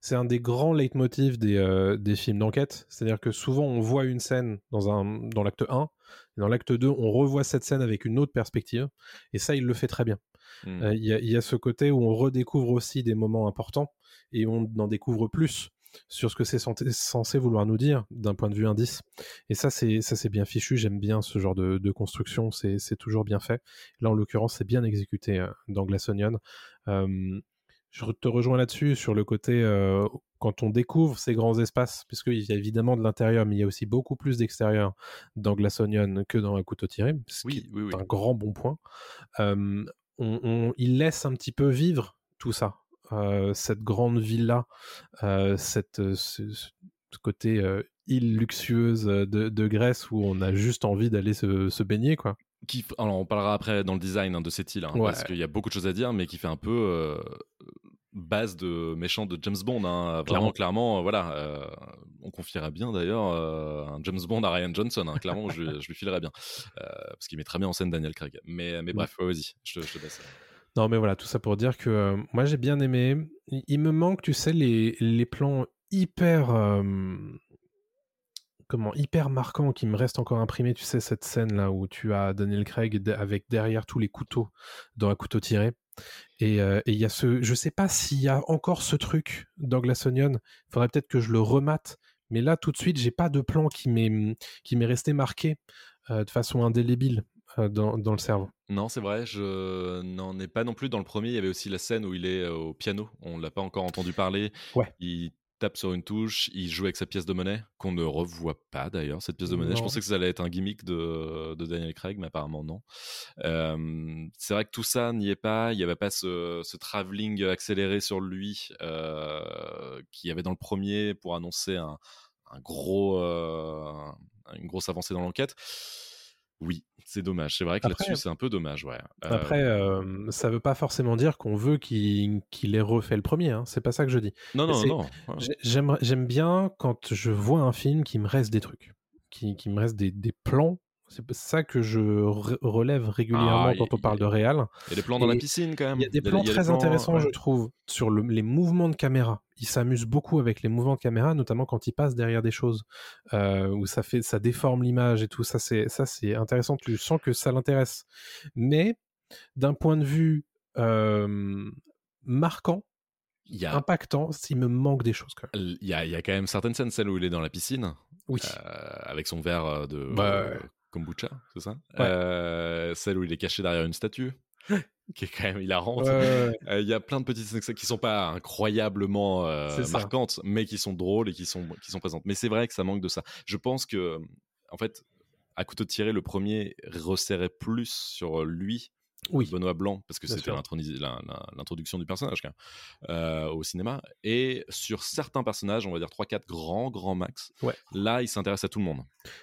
c'est un des grands leitmotifs des, euh, des films d'enquête. C'est-à-dire que souvent, on voit une scène dans, un, dans l'acte 1, et dans l'acte 2, on revoit cette scène avec une autre perspective. Et ça, il le fait très bien. Mm. Euh, Il y, a, il y a ce côté où on redécouvre aussi des moments importants, et on en découvre plus sur ce que c'est censé, vouloir nous dire d'un point de vue indice. Et ça, c'est ça c'est bien fichu. J'aime bien ce genre de, de construction. C'est c'est toujours bien fait. Là, en l'occurrence, c'est bien exécuté euh, dans Glass Onion. Euh, je te rejoins là-dessus sur le côté euh, quand on découvre ces grands espaces, puisqu'il y a évidemment de l'intérieur, mais il y a aussi beaucoup plus d'extérieur dans Glass Onion que dans Un couteau tiré, ce Oui, qui oui, oui. est un grand bon point. Euh, on, on- il laisse un petit peu vivre tout ça, cette grande villa, euh, cette, euh, ce, ce côté euh, île luxueuse de, de Grèce où on a juste envie d'aller se, se baigner, quoi. Qui, alors on parlera après dans le design hein, de cette île, hein, Ouais. parce qu'il y a beaucoup de choses à dire, mais qui fait un peu euh, base de méchant de James Bond. hein. Clairement, euh, voilà. euh, on confiera bien d'ailleurs euh, un James Bond à Ryan Johnson. hein. Clairement, je, lui- je lui filerais bien. Euh, parce qu'il met très bien en scène Daniel Craig. Mais, mais bref, ouais, vas-y, je te, je te laisse. Non, mais voilà, tout ça pour dire que euh, moi j'ai bien aimé. Il, me manque, tu sais, les, plans hyper. euh, comment Hyper marquants qui me restent encore imprimés. Tu sais, cette scène là où tu as Daniel Craig avec derrière tous les couteaux dans un couteau tiré. Et euh, et il y a ce. Je sais pas s'il y a encore ce truc dans Glass Onion. Il faudrait peut-être que je le remate. Mais là, tout de suite, j'ai pas de plan qui m'est resté marqué de façon indélébile dans, dans le cerveau. Non, c'est vrai, je n'en ai pas non plus. Dans le premier, il y avait aussi la scène où il est euh, au piano. On l'a pas encore entendu parler. Ouais. Il tape sur une touche, il joue avec sa pièce de monnaie, qu'on ne revoit pas d'ailleurs, cette pièce de monnaie. Je pensais que ça allait être un gimmick de, de Daniel Craig, mais apparemment non. Euh, c'est vrai que tout ça n'y est pas. Il n'y avait pas ce, ce travelling accéléré sur lui euh, qu'il y avait dans le premier pour annoncer un, un gros, euh, une grosse avancée dans l'enquête. Oui, c'est dommage. C'est vrai que là-dessus, c'est un peu dommage, ouais. Euh, Après, euh, ça veut pas forcément dire qu'on veut qu'il qu'il ait refait le premier. Hein. C'est pas ça que je dis. non, non, non. J'aime j'aime bien quand je vois un film qui me reste des trucs, qui, qui me reste des, des plans. C'est ça que je re- relève régulièrement Ah, quand on parle de réal. Il y a des plans dans Et la piscine quand même. Il y a des plans très intéressants, ouais. je trouve, sur le- les mouvements de caméra. Il s'amuse beaucoup avec les mouvements de caméra, notamment quand il passe derrière des choses, euh, où ça fait, ça déforme l'image et tout. Ça, c'est, ça, c'est intéressant. Tu sens que ça l'intéresse. Mais d'un point de vue euh, marquant, Il y a, impactant, il me manque des choses quand même. il y, a, il y a quand même certaines scènes, celle où il est dans la piscine, Oui. euh, avec son verre euh, de Bah, euh. Kombucha, c'est ça? Ouais. Euh, Celle où il est caché derrière une statue, (laughs) qui est quand même hilarante. Ouais, ouais, ouais. Euh, Il y a plein de petites scènes qui sont pas incroyablement euh, marquantes, mais qui sont drôles et qui sont, qui sont présentes. Mais c'est vrai que ça manque de ça. Je pense que, en fait, à couteau tiré, le premier resserrait plus sur lui, Oui. Benoît Blanc, parce que c'était l'introduction du personnage euh, au cinéma. Et sur certains personnages, on va dire 3-4 grands, grands max, Ouais. là, il s'intéresse à tout le monde,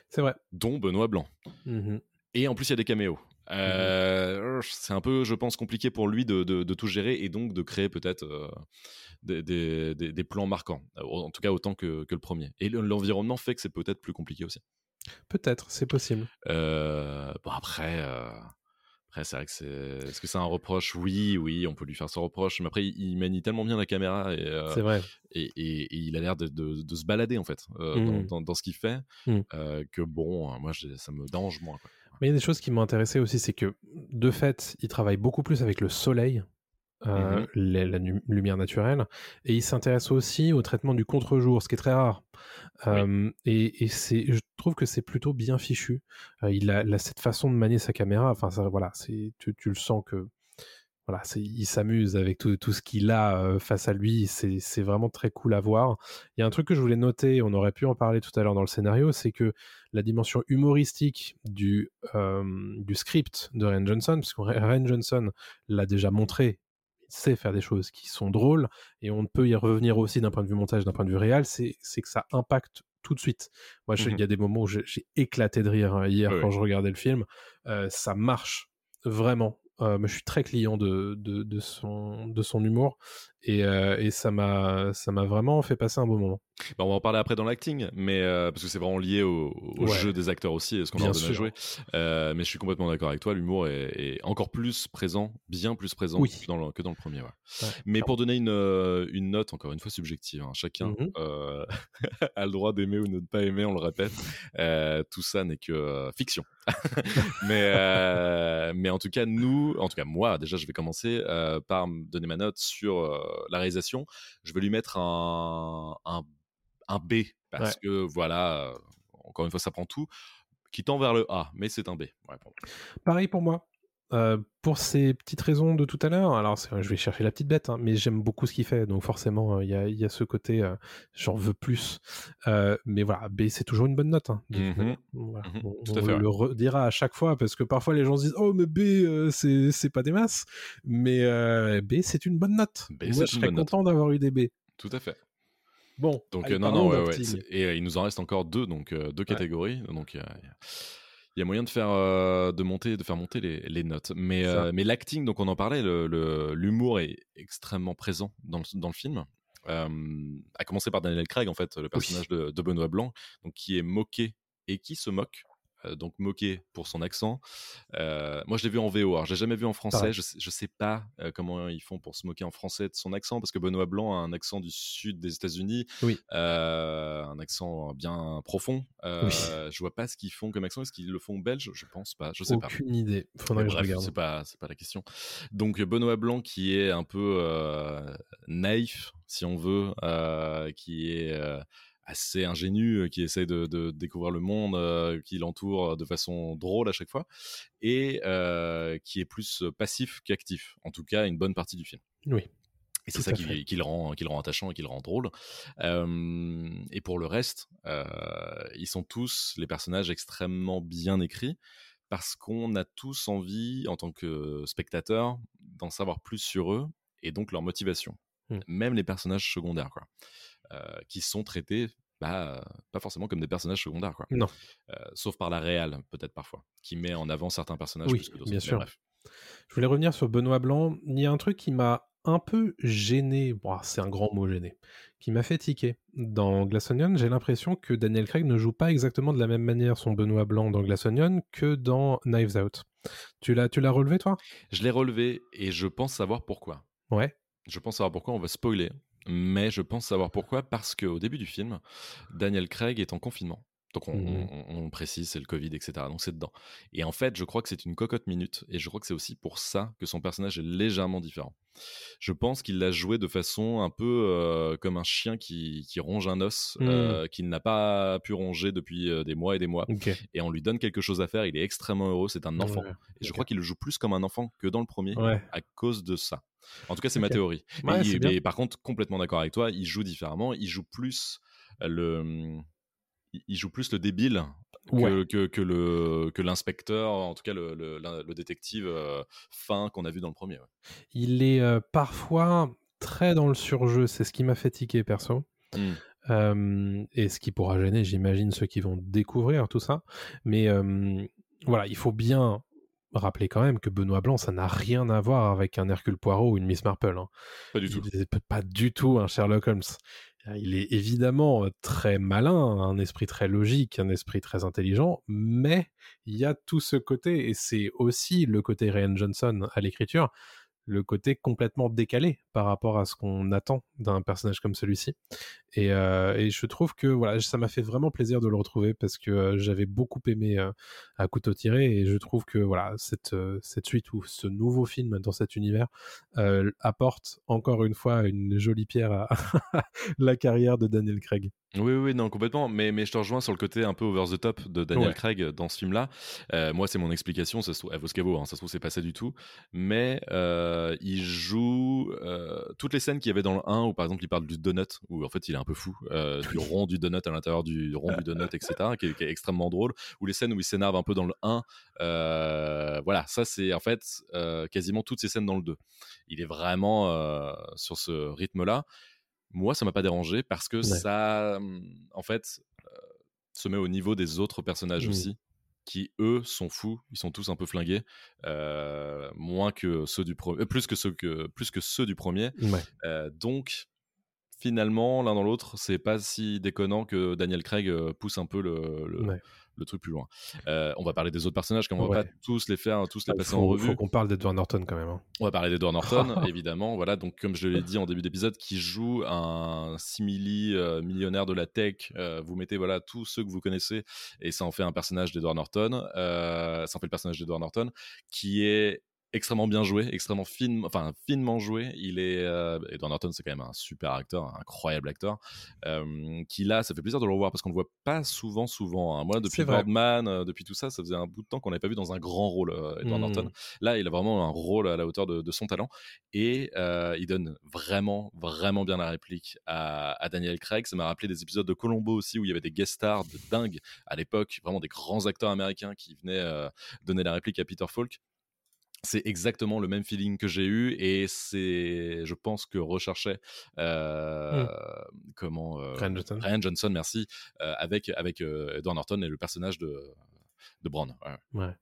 C'est vrai. dont Benoît Blanc. Mhm. Et en plus, il y a des caméos. Euh, C'est un peu, je pense, compliqué pour lui de, de- de tout gérer et donc de créer peut-être euh, des, des- des- des plans marquants. En tout cas, autant que, que le premier. Et le- l'environnement fait que c'est peut-être plus compliqué aussi. Peut-être, c'est possible. Euh, bon, après, après c'est vrai que c'est. Est-ce que c'est un reproche? Oui, oui, on peut lui faire ce reproche. Mais après, il, manie tellement bien la caméra et, euh, C'est vrai. et, et- et il a l'air de, de- de se balader en fait euh, Mm. dans, dans- dans ce qu'il fait. Mm. euh, que bon, moi, j'ai- ça me dérange moins. quoi. Mais il y a des choses qui m'ont intéressé aussi, c'est que de fait, il travaille beaucoup plus avec le soleil, euh, les- la lumière naturelle, et il s'intéresse aussi au traitement du contre-jour, ce qui est très rare. Euh, et et c'est, je trouve que c'est plutôt bien fichu. Euh, il, a, il a cette façon de manier sa caméra. Enfin, ça, voilà, c'est, tu, tu le sens que voilà, c'est, il s'amuse avec tout, tout ce qu'il a euh, face à lui. C'est, c'est vraiment très cool à voir. Il y a un truc que je voulais noter, on aurait pu en parler tout à l'heure dans le scénario, c'est que la dimension humoristique du, euh, du script de Ryan Johnson, parce que Ryan Johnson l'a déjà montré, sait faire des choses qui sont drôles, et on peut y revenir aussi d'un point de vue montage, d'un point de vue réel, c'est, c'est que ça impacte tout de suite. Moi, je- il Mhm. y a des moments où j'ai, éclaté de rire hein, hier quand je regardais le film. Euh, ça marche vraiment. Euh, mais je suis très client de, de, de son, de son humour et, euh, et ça m'a ça m'a vraiment fait passer un bon moment. Bah, on va en parler après dans l'acting, mais euh, parce que c'est vraiment lié au, au Ouais. jeu des acteurs aussi et ce qu'on leur donne à jouer. Euh, mais je suis complètement d'accord avec toi, l'humour est, est encore plus présent, bien plus présent Oui. que, dans le, que dans le premier. ouais. Ouais, Mais pour donner une, une note, encore une fois subjective, hein, chacun euh, (laughs) a le droit d'aimer ou de ne pas aimer, on le répète. Tout ça n'est que fiction. (laughs) mais, mais en tout cas, nous, en tout cas moi, déjà, je vais commencer par donner ma note sur la réalisation. Je vais lui mettre un, un, un B parce que voilà, encore une fois, ça prend tout. Qui tend vers le A, mais c'est un B. Ouais. Pareil pour moi. Euh, pour ces petites raisons de tout à l'heure. Alors, je vais chercher la petite bête, hein, mais j'aime beaucoup ce qu'il fait. Donc, forcément, euh, il y, a, il y a ce côté, euh, j'en veux plus. Mais voilà, B, c'est toujours une bonne note. hein. Voilà. Mhm, On, fait, ouais. le redira à chaque fois parce que parfois les gens se disent Oh, mais B, c'est pas des masses. Mais B, c'est une bonne note. B, Moi, je serais content d'avoir eu des B. Tout à fait. Bon, Donc allez, non, non, ouais, ouais. Et il nous en reste encore deux, donc deux catégories. Donc il y a, moyen de faire, euh, de monter, de faire monter les, les notes. Mais, euh, mais l'acting, donc on en parlait, le- le- l'humour est extrêmement présent dans le, dans le film. Euh, à commencer par Daniel Craig, en fait, le personnage de, de Benoît Blanc, donc qui est moqué et qui se moque. Euh, donc moqué pour son accent. Euh, moi, je l'ai vu en VO. Alors, je l'ai jamais vu en français. Je je sais pas euh, comment ils font pour se moquer en français de son accent, parce que Benoît Blanc a un accent du sud des États-Unis, Oui. un accent bien profond. Oui. Je vois pas ce qu'ils font comme accent. Est-ce qu'ils le font belge? Je pense pas. Je sais pas. Aucune idée. Faudrait que je regarde. c'est pas c'est pas la question. Donc Benoît Blanc qui est un peu naïf, si on veut, qui est assez ingénu, euh, qui essaye de, de découvrir le monde, euh, qui l'entoure de façon drôle à chaque fois, et euh, qui est plus passif qu'actif. En tout cas, une bonne partie du film. Oui. Et c'est ça qui, le rend, qui le rend attachant et qui le rend drôle. Euh, et pour le reste, euh, ils sont tous les personnages extrêmement bien écrits parce qu'on a tous envie, en tant que spectateur, d'en savoir plus sur eux et donc leur motivation. Mm. Même les personnages secondaires, quoi, euh, qui sont traités bah, pas forcément comme des personnages secondaires, quoi. Non. Euh, sauf par la réal, peut-être parfois, qui met en avant certains personnages Oui, plus que d'autres. bien sûr. bref. Je voulais revenir sur Benoît Blanc. Il y a un truc qui m'a un peu gêné, bon, c'est un grand mot gêné, qui m'a fait tiquer. Dans Glass Onion, j'ai l'impression que Daniel Craig ne joue pas exactement de la même manière son Benoît Blanc dans Glass Onion que dans Knives Out. Tu l'as, tu l'as relevé toi? Je l'ai relevé et je pense savoir pourquoi. Ouais. Je pense savoir pourquoi, on va spoiler, mais je pense savoir pourquoi parce qu'au début du film, Daniel Craig est en confinement. Donc on, Mhm. on- on précise, c'est le Covid, etc. Donc c'est dedans. Et en fait, je crois que c'est une cocotte minute, et je crois que c'est aussi pour ça que son personnage est légèrement différent. Je pense qu'il l'a joué de façon un peu euh, comme un chien qui, qui ronge un os Mhm. euh, qu'il n'a pas pu ronger depuis euh, des mois et des mois. Et on lui donne quelque chose à faire, il est extrêmement heureux, c'est un enfant. Ouais. Et je crois qu'il le joue plus comme un enfant que dans le premier Ouais. à cause de ça. En tout cas, c'est ma théorie. Mais Ouais, il- par contre, complètement d'accord avec toi, il joue différemment. Il joue plus le, il- joue plus le débile que, Ouais. que, que le que l'inspecteur, en tout cas le, le, détective euh, fin qu'on a vu dans le premier. ouais. Il est euh, parfois très dans le surjeu, c'est ce qui m'a fait tiquer perso. Mm. Euh, et ce qui pourra gêner, j'imagine, ceux qui vont découvrir tout ça. Mais voilà, il faut bien rappeler quand même que Benoît Blanc, ça n'a rien à voir avec un Hercule Poirot ou une Miss Marple. hein. Pas du tout. Il pas du tout un Sherlock Holmes. Il est évidemment très malin, un esprit très logique, un esprit très intelligent, mais il y a tout ce côté, et c'est aussi le côté Ryan Johnson à l'écriture, le côté complètement décalé par rapport à ce qu'on attend d'un personnage comme celui-ci. Et, euh, je trouve que voilà, ça m'a fait vraiment plaisir de le retrouver parce que euh, j'avais beaucoup aimé euh, à couteau tiré et je trouve que voilà cette, euh, cette suite ou ce nouveau film dans cet univers apporte encore une fois une jolie pierre à (laughs) la carrière de Daniel Craig. Oui, oui, non, complètement. Mais, mais je te rejoins sur le côté un peu over the top de Daniel Ouais. Craig dans ce film-là. Euh, moi, c'est mon explication. Ça se trouve, elle vaut ce qu'elle vaut. hein, ça se trouve, c'est pas ça du tout. Mais euh, il joue euh, toutes les scènes qu'il y avait dans le 1 où, par exemple, il parle du donut, où en fait, il est un peu fou, euh, du rond du donut à l'intérieur du rond du donut, etc., qui est, qui est extrêmement drôle. Ou les scènes où il s'énerve un peu dans le 1. euh, voilà, ça, c'est en fait euh, quasiment toutes ces scènes dans le 2. Il est vraiment euh, sur ce rythme-là. Moi, ça m'a pas dérangé parce que ça, hum, en fait, euh, se met au niveau des autres personnages Mhm. aussi, qui eux sont fous, ils sont tous un peu flingués, euh, moins que ceux du premier, plus que ceux que plus que ceux du premier. Ouais. Euh, donc, finalement, l'un dans l'autre, c'est pas si déconnant que Daniel Craig euh, pousse un peu le, le, Ouais. le truc plus loin. Euh, on va parler des autres personnages, comme on va pas tous les faire, tous les Il passer en revue. faut qu'on parle d'Edward Norton quand même. hein. On va parler d'Edward Norton, (laughs) évidemment. Voilà, donc comme je l'ai dit en début d'épisode, qui joue un simili euh, millionnaire de la tech. Euh, vous mettez voilà tous ceux que vous connaissez et ça en fait un personnage d'Edward Norton. Ça en fait le personnage d'Edward Norton, qui est extrêmement bien joué, extrêmement fin, enfin finement joué. Il est euh, Edward Norton, c'est quand même un super acteur, un incroyable acteur. Euh, qui là, ça fait plaisir de le revoir parce qu'on le voit pas souvent, souvent. hein. Moi, depuis. Birdman, euh, depuis tout ça, ça faisait un bout de temps qu'on n'avait pas vu dans un grand rôle Edward. Norton. Là, il a vraiment un rôle à la hauteur de, de son talent et il donne vraiment, vraiment bien la réplique à, à Daniel Craig. Ça m'a rappelé des épisodes de Colombo aussi où il y avait des guest stars de dingue à l'époque, vraiment des grands acteurs américains qui venaient donner la réplique à Peter Falk. C'est exactement le même feeling que j'ai eu et c'est, je pense que recherchait euh, comment euh, Ryan Johnson. Ryan Johnson, merci, euh, avec avec Edward Norton et le personnage de de Brown. ouais. Ouais.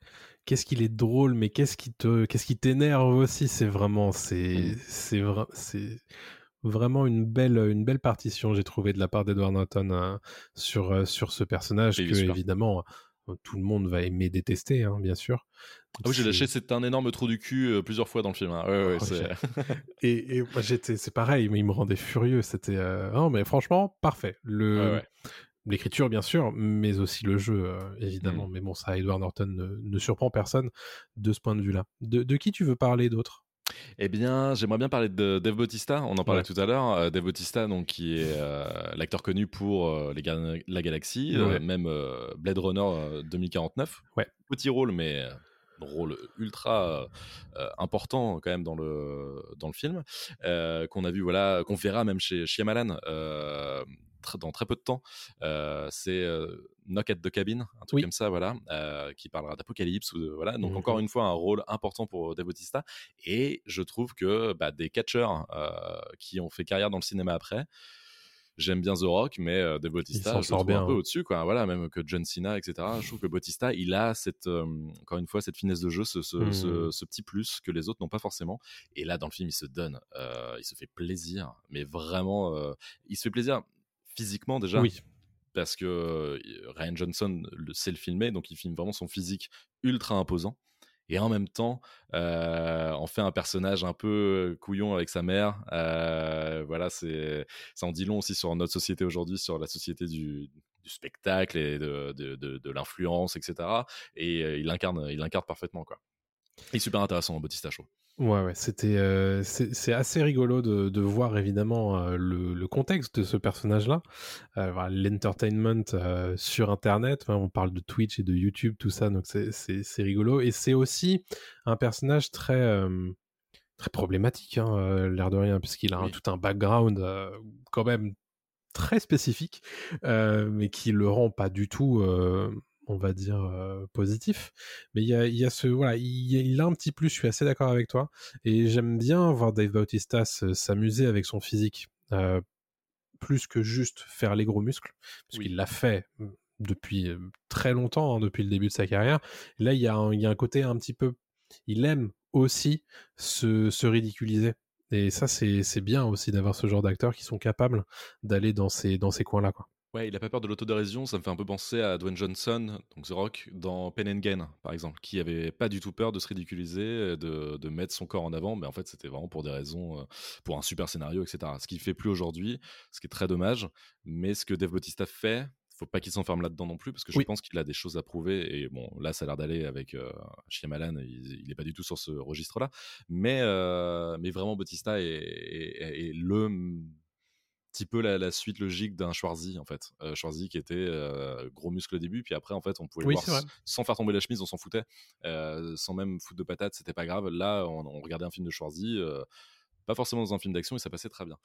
Qu'est-ce qu'il est drôle, mais qu'est-ce qui te, qu'est-ce qui t'énerve aussi C'est vraiment, c'est, Mm. c'est vra- c'est vraiment une belle, une belle partition j'ai trouvé de la part d'Edward Norton hein, sur sur ce personnage que évidemment tout le monde va aimer détester, hein, bien sûr. Ah oui, j'ai lâché, c'est un énorme trou du cul euh, plusieurs fois dans le film. hein. Ouais, ouais, Oh, c'est- (laughs) Et, et moi, j'étais, c'est pareil, mais il me rendait furieux. C'était, euh, non, mais franchement, parfait. Le, Ouais, ouais. l'écriture, bien sûr, mais aussi le jeu, euh, Mm. évidemment. Mais bon, ça, Edward Norton ne, ne surprend personne de ce point de vue-là. De, de qui tu veux parler d'autre? Eh bien, j'aimerais bien parler de Dave Bautista. On en parlait Ouais. tout à l'heure. Dave Bautista, donc, qui est euh, l'acteur connu pour euh, Les de la Galaxie, euh, même Blade Runner euh, 2049. Ouais. Petit rôle, mais rôle ultra euh, important quand même dans le dans le film euh, qu'on a vu voilà qu'on verra même chez Shyamalan euh, tr- dans très peu de temps Euh, c'est Knock at the Cabin un truc Oui. comme ça voilà qui parlera d'apocalypse voilà donc Mhm. encore une fois un rôle important pour Dave Bautista et je trouve que bah, des catcheurs qui ont fait carrière dans le cinéma après J'aime bien The Rock, mais euh, Dave Bautista, je le trouve bien, un peu hein. au-dessus, quoi. Voilà, même que John Cena, etc. Je trouve que Bautista, il a cette, euh, encore une fois, cette finesse de jeu, ce, ce, ce- ce petit plus que les autres n'ont pas forcément. Et là, dans le film, il se donne, euh, il se fait plaisir, mais vraiment, euh, il se fait plaisir physiquement déjà Oui. parce que euh, Ryan Johnson le- sait le filmer, donc il filme vraiment son physique ultra imposant. Et en même temps, euh, on fait un personnage un peu couillon avec sa mère. Voilà, c'est ça en dit long aussi sur notre société aujourd'hui, sur la société du, spectacle et de, de, l'influence, etc. Et il incarne, il incarne parfaitement quoi. Il est super intéressant, Bautista Show. Ouais, ouais, c'était, euh, c'est assez rigolo de, de voir évidemment euh, le, le contexte de ce personnage-là, Euh, l'entertainment sur Internet. Enfin, on parle de Twitch et de YouTube, tout ça, donc c'est- rigolo. Et c'est aussi un personnage très très problématique, hein, l'air de rien, puisqu'il a un- tout un background quand même très spécifique, mais qui le rend pas du tout, on va dire, euh, positif. Mais il y a, il y a ce, voilà, il, a- il a un petit plus, je suis assez d'accord avec toi, et j'aime bien voir Dave Bautista se- s'amuser avec son physique, euh, plus que juste faire les gros muscles, puisqu'il Oui. l'a fait mm, depuis très longtemps, hein, depuis le début de sa carrière. Et là, il y, a un, il y a un côté un petit peu, il aime aussi se, se ridiculiser. Et ça, c'est bien aussi d'avoir ce genre d'acteurs qui sont capables d'aller dans ces, dans ces coins-là. Quoi. Ouais, il a pas peur de l'autodérision, ça me fait un peu penser à Dwayne Johnson, donc The Rock, dans Pen and Gain, par exemple, qui avait pas du tout peur de se ridiculiser, de, de mettre son corps en avant, mais en fait c'était vraiment pour des raisons, euh, pour un super scénario, etc. Ce qu'il fait plus aujourd'hui, ce qui est très dommage, mais ce que Dave Bautista fait, faut pas qu'il s'enferme là-dedans non plus, parce que je Oui. pense qu'il a des choses à prouver, et bon, là ça a l'air d'aller avec euh, Shyamalan, il, il est pas du tout sur ce registre-là, mais, euh, mais vraiment Bautista est, est- est le petit peu la, la suite logique d'un Schwarzy en fait. Euh, Schwarzy qui était euh, gros muscle au début, puis après en fait on pouvait Oui, le voir sans faire tomber la chemise, on s'en foutait, Euh, sans même foutre de patates, c'était pas grave. Là on, on regardait un film de Schwarzy, euh, pas forcément dans un film d'action et ça passait très bien.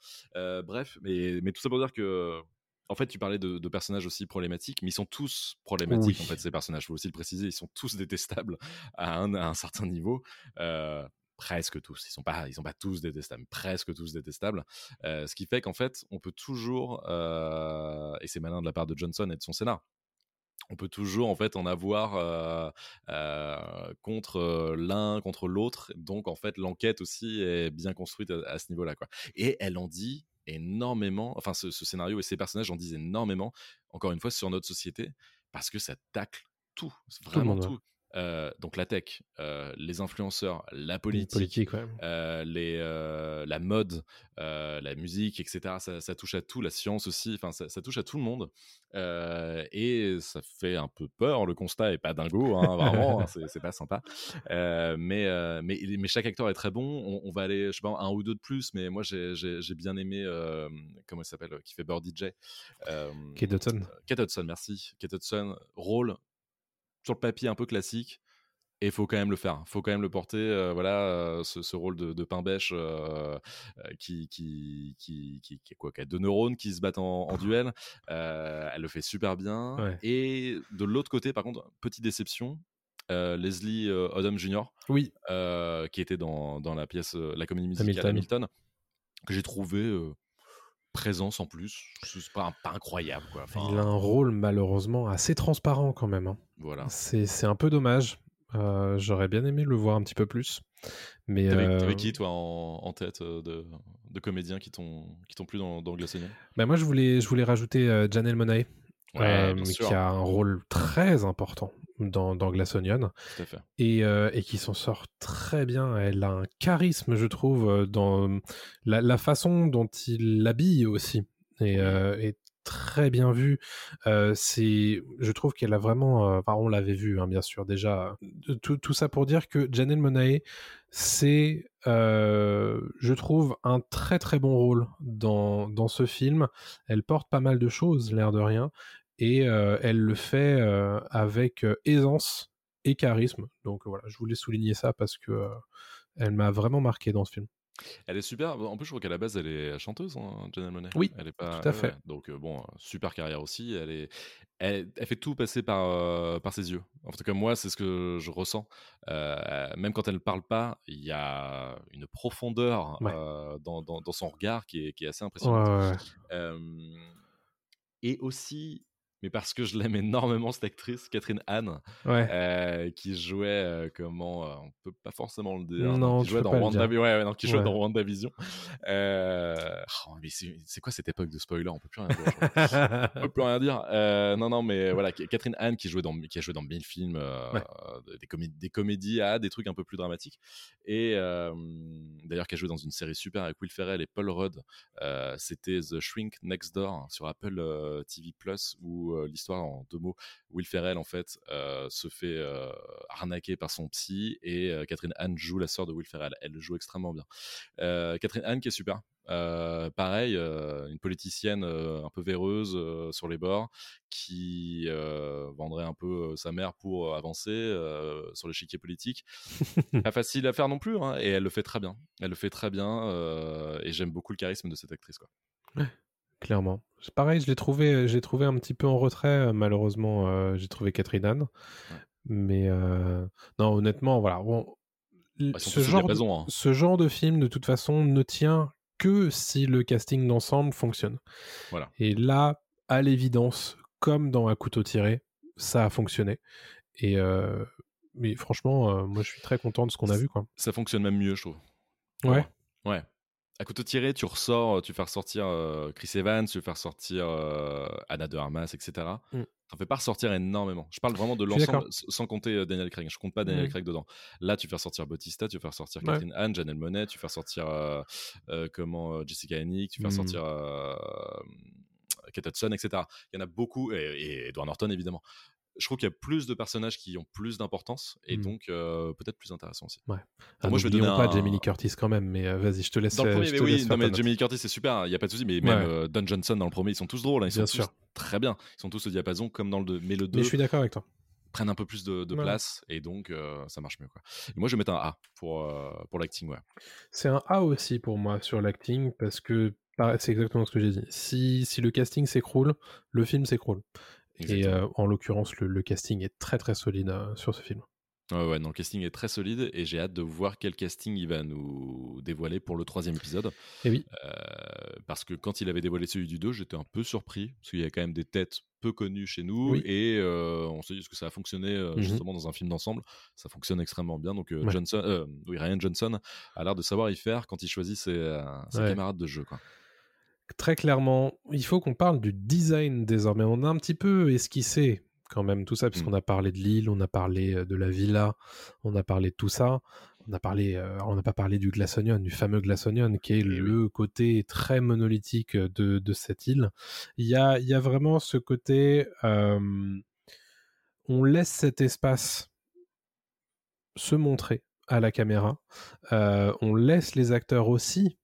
Bref, mais, mais tout ça pour dire que en fait, tu parlais de, de personnages aussi problématiques, mais ils sont tous problématiques, Oui. en fait, ces personnages. Il faut aussi le préciser, ils sont tous détestables à un, à un certain niveau. Euh, presque tous. Ils sont pas, ils sont pas tous détestables, presque tous détestables. Euh, ce qui fait qu'en fait, on peut toujours, euh, et c'est malin de la part de Johnson et de son scénar, on peut toujours en fait en avoir euh, euh, contre l'un, contre l'autre. Donc en fait, l'enquête aussi est bien construite à, à ce niveau-là, quoi. Et elle en dit énormément. Enfin, ce, ce scénario et ces personnages en disent énormément. Encore une fois, sur notre société, parce que ça tacle tout, vraiment tout. Euh, donc la tech, euh, les influenceurs, la Politique, politique, ouais. euh, les, la mode, la musique, etc. Ça, ça touche à tout, la science aussi, enfin ça, ça touche à tout le monde. Et ça fait un peu peur, le constat est pas dingo, hein, (laughs) vraiment, hein, c'est pas sympa. Mais, mais, mais chaque acteur est très bon, on, on va aller, je sais pas, un ou deux de plus, mais moi j'ai bien aimé, comment il s'appelle, qui fait Bird DJ Kate Hudson. Kate Hudson, merci. Kate Hudson, rôle sur le papier un peu classique. Et il faut quand même le faire, il faut quand même le porter. euh, voilà, euh, ce, ce rôle de, de pain bêche euh, qui, qui, qui, qui, qui- quoi, qui a deux neurones qui se battent en, en duel. (laughs) Elle le fait super bien. Ouais. Et de l'autre côté, par contre, petite déception, Leslie Odom Jr., Oui, qui était dans, dans la pièce, la comédie musicale Hamilton. Hamilton, que j'ai trouvé présent sans plus. C'est pas, pas incroyable, quoi. Enfin, il a un rôle malheureusement assez transparent quand même. hein. voilà. C'est c'est un peu dommage. Euh, J'aurais bien aimé le voir un petit peu plus. Mais T'avais euh, qui, toi, en, en tête euh, de, de comédiens qui t'ont qui t'ont plu dans, dans Onion? Bah, moi, je voulais, je voulais rajouter Janelle sûr. qui a un rôle très important dans, dans Glass Onion Tout à fait. et, euh, et qui s'en sort très bien. Elle a un charisme, je trouve, euh, dans euh, la, la façon dont il l'habille aussi. Et, euh, est très bien vue. Euh, c'est, je trouve qu'elle a vraiment, euh, enfin, on l'avait vu, hein, bien sûr, déjà. Tout, tout ça pour dire que Janelle Monáe, c'est, euh, je trouve, un très très bon rôle dans, dans ce film. Elle porte pas mal de choses, l'air de rien, et elle le fait avec aisance et charisme. Donc voilà, je voulais souligner ça parce que elle m'a vraiment marqué dans ce film. Elle est super. En plus, je crois qu'à la base, elle est chanteuse, hein, Janelle Monáe. Oui, elle est pas, tout à fait. Donc, bon, super carrière aussi. Elle, est, elle, elle fait tout passer par, euh, par ses yeux. En tout cas, moi, c'est ce que je ressens. Euh, même quand elle ne parle pas, il y a une profondeur Ouais. euh, dans, dans, dans son regard qui est, qui est assez impressionnante. ouais, et aussi, mais parce que je l'aime énormément, cette actrice, Catherine Anne, Ouais. euh, qui jouait, euh, comment, euh, on peut pas forcément le dire, Non, qui jouait dans, WandaVision, ouais, ouais, non, qui jouait dans WandaVision. Euh, oh, mais c'est quoi cette époque de spoiler? On peut plus rien dire. on peut (laughs) plus rien dire. Non, non, mais voilà, Catherine Anne qui, jouait dans, qui a joué dans mille films, des, comédies, des comédies à des trucs un peu plus dramatiques. Et d'ailleurs, qui a joué dans une série super avec Will Ferrell et Paul Rudd. C'était The Shrink Next Door hein, sur Apple TV Plus, où l'histoire en deux mots, Will Ferrell en fait se fait arnaquer par son psy et Catherine Anne joue la sœur de Will Ferrell. Elle le joue extrêmement bien. Catherine Anne qui est super. Euh, pareil, euh, une politicienne euh, un peu véreuse sur les bords qui vendrait un peu sa mère pour avancer sur l'échiquier politique. Pas (laughs) facile à faire non plus, hein, et elle le fait très bien. Elle le fait très bien, et j'aime beaucoup le charisme de cette actrice. Quoi. Clairement. C'est Pareil, je l'ai trouvé, j'ai trouvé un petit peu en retrait. euh, Malheureusement, euh, j'ai trouvé Catherine Anne. Mais euh, non, honnêtement, voilà. Bon, Bah, ce, genre de, hein. ce genre de film, de toute façon, ne tient que si le casting d'ensemble fonctionne. Voilà. Et là, à l'évidence, comme dans Un couteau tiré, ça a fonctionné. Et euh, mais franchement, euh, moi, je suis très content de ce qu'on a vu, quoi. Ça fonctionne même mieux, je trouve. Ouais. Ouais. À couteau tiré, tu ressors, tu fais ressortir euh, Chris Evans, tu fais ressortir euh, Anna de Armas, etc. Mm. T'en fais pas ressortir énormément. Je parle vraiment de l'ensemble, sans compter euh, Daniel Craig. Je compte pas Daniel Mm. Craig dedans. Là, tu fais ressortir Bautista, tu fais ressortir Ouais. Catherine Anne, Janelle Monet, tu fais ressortir euh, euh, comment euh, Jessica Hennig, tu fais Mm. ressortir euh, Kate Hudson, etc. Il y en a beaucoup, et, et Edward Norton évidemment. Je trouve qu'il y a plus de personnages qui ont plus d'importance et Mm. donc euh, peut-être plus intéressant aussi. Ouais. Bon, moi, je vais donner pas un- Jamie Lee Curtis quand même, mais euh, vas-y, je te laisse. Dans le euh, premier, mais oui, non, mais. Jamie Lee Curtis, c'est super, il n'y a pas de souci, mais même euh, Don Johnson dans le premier, ils sont tous drôles, hein, ils Bien sont sûr. tous très bien, ils sont tous au diapason comme dans le 2, mais le 2 Mais je suis d'accord avec toi. prennent un peu plus de, de Ouais. place et donc ça marche mieux. Quoi. Et moi, je vais mettre un A pour, pour l'acting, ouais. C'est un A aussi pour moi sur l'acting parce que c'est exactement ce que j'ai dit. Si, si le casting s'écroule, le film s'écroule. Et Exactement. euh, en l'occurrence, le, le casting est très très solide euh, sur ce film. Ouais, ouais, non, le casting est très solide et j'ai hâte de voir quel casting il va nous dévoiler pour le troisième épisode. Et oui, Euh, parce que quand il avait dévoilé celui du 2, j'étais un peu surpris parce qu'il y a quand même des têtes peu connues chez nous Oui. et euh, on se dit est-ce que ça a fonctionné euh, Mhm. justement dans un film d'ensemble? Ça fonctionne extrêmement bien. Donc Ouais. Johnson, oui, Ryan Johnson a l'air de savoir y faire quand il choisit ses, ses camarades de jeu. Quoi. Très clairement, il faut qu'on parle du design désormais. On a un petit peu esquissé quand même tout ça, Mmh. puisqu'on a parlé de l'île, on a parlé euh, de la villa, on a parlé de tout ça. On a parlé, euh, on n'a pas parlé du Glassonion, du fameux Glassonion, qui est Eh le côté très monolithique de, de cette île. Il y a, il y a vraiment ce côté, euh, on laisse cet espace se montrer à la caméra. Euh, on laisse les acteurs aussi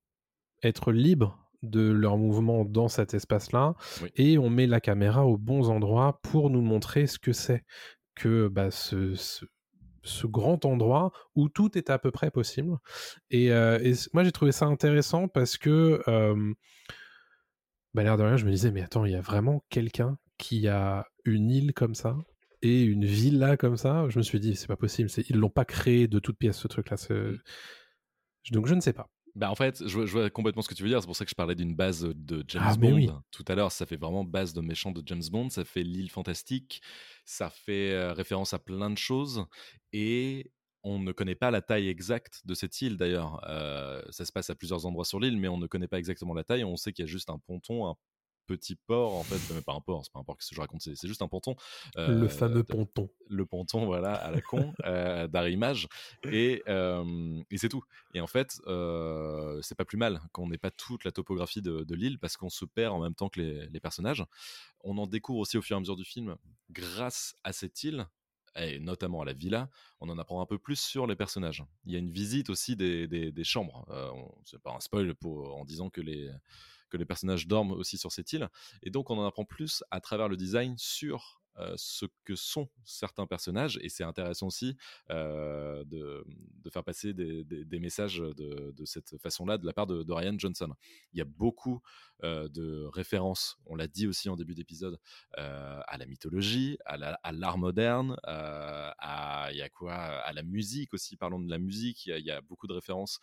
être libres de leur mouvement dans cet espace-là. Oui. Et on met la caméra aux bons endroits pour nous montrer ce que c'est que bah, ce, ce- ce grand endroit où tout est à peu près possible. Et, euh, et moi, j'ai trouvé ça intéressant parce que, euh, bah, l'air de rien, je me disais, mais attends, il y a vraiment quelqu'un qui a une île comme ça et une villa comme ça? Je me suis dit, c'est pas possible. Ils l'ont pas créé de toute pièce, ce truc-là. c'est- Mm. Donc, je ne sais pas. Bah en fait, je vois, je vois complètement ce que tu veux dire. C'est pour ça que je parlais d'une base de James Ah, Bond oui. tout à l'heure. Ça fait vraiment base de méchant de James Bond. Ça fait l'île fantastique. Ça fait référence à plein de choses. Et on ne connaît pas la taille exacte de cette île d'ailleurs. Euh, ça se passe à plusieurs endroits sur l'île, mais on ne connaît pas exactement la taille. On sait qu'il y a juste un ponton, un petit port en fait, mais pas un port, c'est pas un port que je raconte, c'est juste un ponton. le euh, fameux ponton. le ponton, voilà, à la con, (laughs) euh, d'arrimage, et, euh, et c'est tout. Et en fait, c'est pas plus mal qu'on n'ait pas toute la topographie de, de l'île parce qu'on se perd en même temps que les, les personnages. On en découvre aussi au fur et à mesure du film, grâce à cette île, et notamment à la villa, on en apprend un peu plus sur les personnages. Il y a une visite aussi des, des- des chambres. Euh, c'est pas un spoil pour, en disant que les, que les personnages dorment aussi sur cette île. Et donc, on en apprend plus à travers le design sur euh, ce que sont certains personnages. Et c'est intéressant aussi euh, de, de faire passer des, des- messages de, de cette façon-là de la part de, Ryan Johnson. Il y a beaucoup euh, de références, on l'a dit aussi en début d'épisode, à la mythologie, à la- à l'art moderne, à, il y a quoi, à la musique aussi. Parlons de la musique, il y a, il y a beaucoup de références.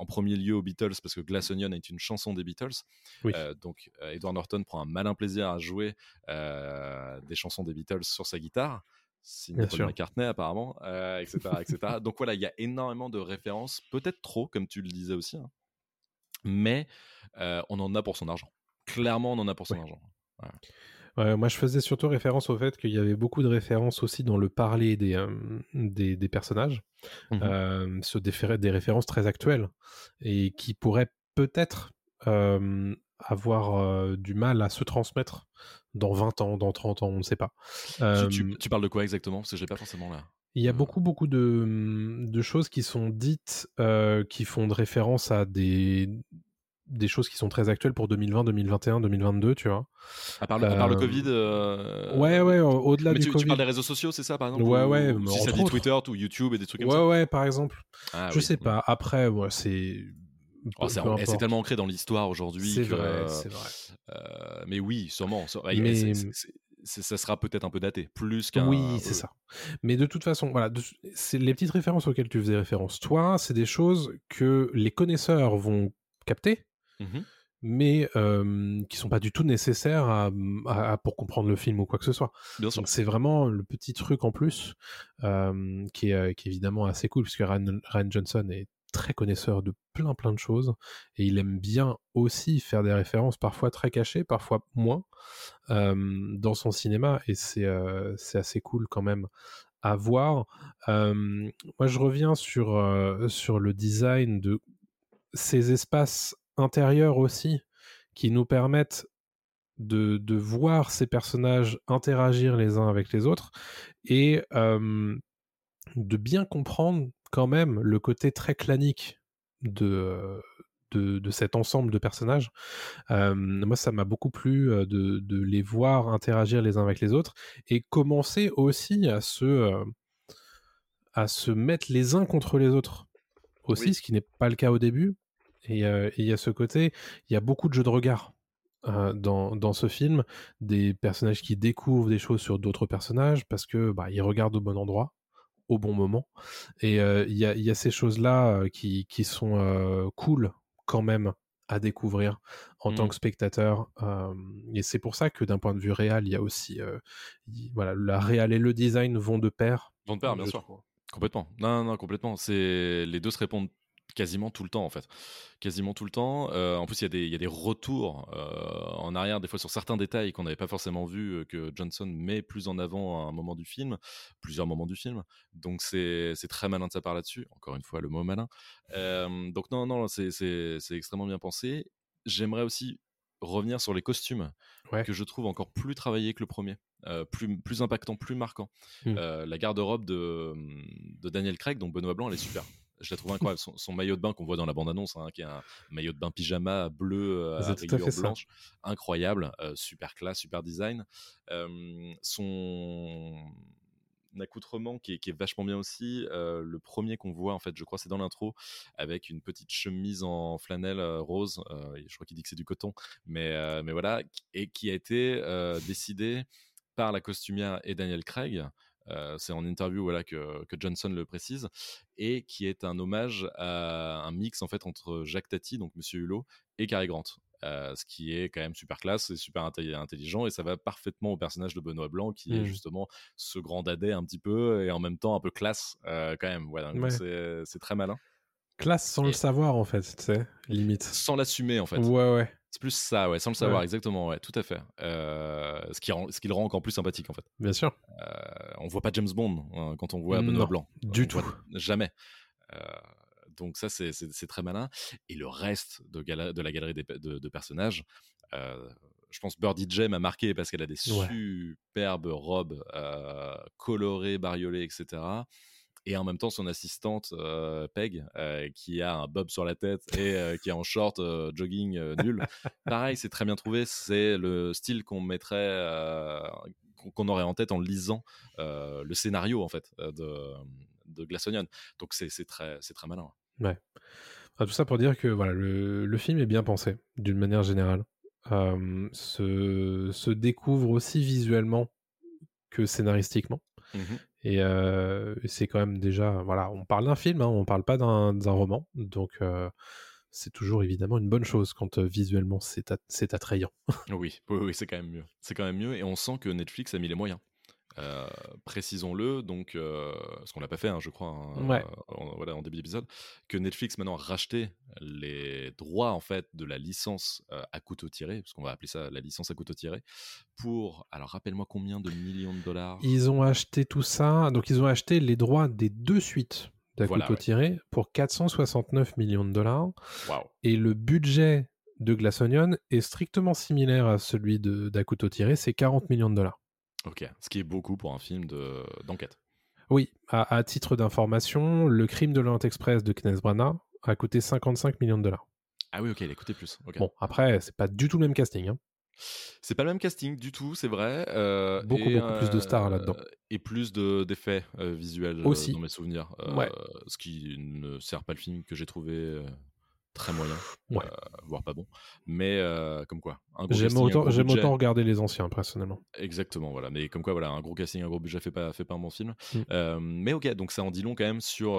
En premier lieu aux Beatles parce que Glass Onion est une chanson des Beatles. Oui. Euh, donc euh, Edward Norton prend un malin plaisir à jouer euh, des chansons des Beatles sur sa guitare. Signé Bien Paul. McCartney apparemment, etc., etc. donc voilà, il y a énormément de références, peut-être trop comme tu le disais aussi, hein. mais on en a pour son argent. Clairement, on en a pour son argent. Moi, je faisais surtout référence au fait qu'il y avait beaucoup de références aussi dans le parler des, euh, des, des personnages, euh, sur des, fé- des références très actuelles et qui pourraient peut-être avoir du mal à se transmettre dans 20 ans, dans 30 ans, on ne sait pas. Tu- tu, tu parles de quoi exactement? Parce que je l'ai pas forcément là. il y a Euh. beaucoup, beaucoup de, de choses qui sont dites qui font de référence à des, des choses qui sont très actuelles pour 2020, 2021, 2022, tu vois. À part le, à part le Euh, Covid euh, Ouais, ouais, au- au-delà du tu, tu Covid. parles des réseaux sociaux, c'est ça par exemple Ouais, ou- ouais, ou Si ça dit autres. Twitter ou YouTube et des trucs comme Ouais, ça? ouais, par exemple. Ah je oui. sais pas. Après, ouais, c'est. Oh, c'est, tellement ancré dans l'histoire aujourd'hui. C'est vrai, euh, c'est vrai. euh, mais oui, sûrement. sûrement. Ouais, Mais- ça sera peut-être un peu daté, plus qu'un. Oui, c'est euh, ça. Mais de toute façon, voilà, de- c'est les petites références auxquelles tu faisais référence. Toi, c'est des choses que les connaisseurs vont capter, mhm. mais euh, qui sont pas du tout nécessaires à, à- à- pour comprendre le film ou quoi que ce soit. Bien sûr. Donc c'est vraiment le petit truc en plus euh, qui, est, euh, qui est évidemment assez cool, puisque Ryan, Ryan Johnson est très connaisseur de plein plein de choses, et il aime bien aussi faire des références parfois très cachées, parfois moins, euh, dans son cinéma, et c'est c'est assez cool quand même à voir. Moi je reviens sur, euh, sur le design de ces espaces intérieurs aussi, qui nous permettent de, de voir ces personnages interagir les uns avec les autres et euh, de bien comprendre quand même le côté très clanique de, de, de cet ensemble de personnages. Euh, moi, ça m'a beaucoup plu de, de les voir interagir les uns avec les autres et commencer aussi à se, euh, à se mettre les uns contre les autres aussi, Oui. ce qui n'est pas le cas au début. Et euh, il y a ce côté, il y a beaucoup de jeux de regard euh, dans, dans ce film, des personnages qui découvrent des choses sur d'autres personnages parce que bah, ils regardent au bon endroit, au bon moment. Et euh, il y, a, il y a ces choses-là euh, qui, qui sont euh, cool quand même à découvrir en tant que spectateur. Euh, et c'est pour ça que d'un point de vue réel, il y a aussi... euh, il- voilà, la réal et le design vont de pair. Vont de pair, bien je sûr. Complètement. Non, non, complètement. C'est les deux se répondent Quasiment tout le temps, en fait. Quasiment tout le temps. Euh, en plus, il y, a des- il y a des retours euh, en arrière, des fois sur certains détails qu'on n'avait pas forcément vus, euh, que Johnson met plus en avant à un moment du film, plusieurs moments du film. Donc, c'est très malin de sa part là-dessus. Encore une fois, le mot malin. Donc, non, non, c'est extrêmement bien pensé. J'aimerais aussi revenir sur les costumes, Ouais. que je trouve encore plus travaillés que le premier. Euh, plus, plus impactant, plus marquant. Mm. Euh, la garde-robe de, de Daniel Craig, donc Benoît Blanc, elle est super. Je la trouve incroyable. Son, son maillot de bain qu'on voit dans la bande-annonce, hein, qui est un maillot de bain pyjama bleu euh, à rayures blanches, incroyable, euh, super classe, super design. Euh, son accoutrement qui est, qui est vachement bien aussi. euh, le premier qu'on voit, en fait, je crois, c'est dans l'intro, avec une petite chemise en flanelle rose. euh, je crois qu'il dit que c'est du coton, mais, euh, mais voilà, et qui a été décidé par la costumière et Daniel Craig. Euh, c'est en interview voilà, que, que Johnson le précise, et qui est un hommage à un mix en fait entre Jacques Tati, donc Monsieur Hulot, et Cary Grant. Euh, ce qui est quand même super classe et super intelli- intelligent et ça va parfaitement au personnage de Benoît Blanc qui est Mm. justement ce grand dadais un petit peu et en même temps un peu classe euh, quand même voilà Ouais. c'est très malin Classe sans le savoir, en fait, tu sais, limite. sans l'assumer en fait Ouais, ouais. c'est plus ça ouais sans le savoir Ouais. exactement ouais tout à fait Euh, ce qui rend ce qui le rend encore plus sympathique en fait Bien sûr. Euh, on voit pas James Bond hein, quand on voit Benoît Blanc. du On tout. jamais. Euh, donc ça, c'est- très malin. Et le reste de, gala- de la galerie des de, de personnages, euh, je pense Birdie J m'a marqué parce qu'elle a des Ouais. superbes robes euh, colorées, bariolées, etc. Et en même temps, son assistante, euh, Peg, euh, qui a un bob sur la tête et euh, qui est en short euh, jogging nul. Pareil, c'est très bien trouvé. C'est le style qu'on mettrait, qu'on- aurait en tête en lisant le scénario en fait de, de Glass Onion. Donc c'est très, c'est très malin. Ouais. Enfin, tout ça pour dire que voilà, le, le film est bien pensé, d'une manière générale. Se, se découvre aussi visuellement que scénaristiquement. Et c'est quand même déjà, voilà, on parle d'un film, hein, on parle pas d'un roman, donc c'est toujours évidemment une bonne chose quand visuellement c'est attrayant. Oui, oui, oui, c'est quand même mieux. C'est quand même mieux et on sent que Netflix a mis les moyens. Euh, précisons-le, donc, euh, ce qu'on l'a pas fait, hein, je crois, hein, Ouais. euh, en, voilà, en début d'épisode, que Netflix maintenant a racheté les droits en fait de la licence à couteau tiré, parce qu'on va appeler ça la licence à couteau tiré, pour, alors rappelle-moi combien de millions de dollars? Ils ont acheté tout ça, donc ils ont acheté les droits des deux suites d'A Voilà, couteau ouais. tiré pour 469 millions de dollars. Et le budget de Glass Onion est strictement similaire à celui d'A couteau tiré, c'est 40 millions de dollars. Ok, ce qui est beaucoup pour un film de- d'enquête. Oui, à, à titre d'information, le crime de l'Orient Express de Kenneth Branagh a coûté 55 millions de dollars. Ah oui, ok, il a coûté plus. Bon, après, c'est pas du tout le même casting. hein. C'est pas le même casting du tout, c'est vrai. euh, Beaucoup, et, beaucoup plus de stars euh, là-dedans. Et plus de- d'effets euh, visuels euh, Aussi. dans mes souvenirs. Ouais. Ce qui ne sert pas le film que j'ai trouvé très moyen, Ouais. euh, voire pas bon. Mais euh, comme quoi, un gros J'aime autant, regarder les anciens, personnellement. Exactement, voilà. Mais comme quoi, voilà, un gros casting, un gros budget fait pas, fait pas un bon film. Mm. Euh, mais ok, donc ça en dit long quand même sur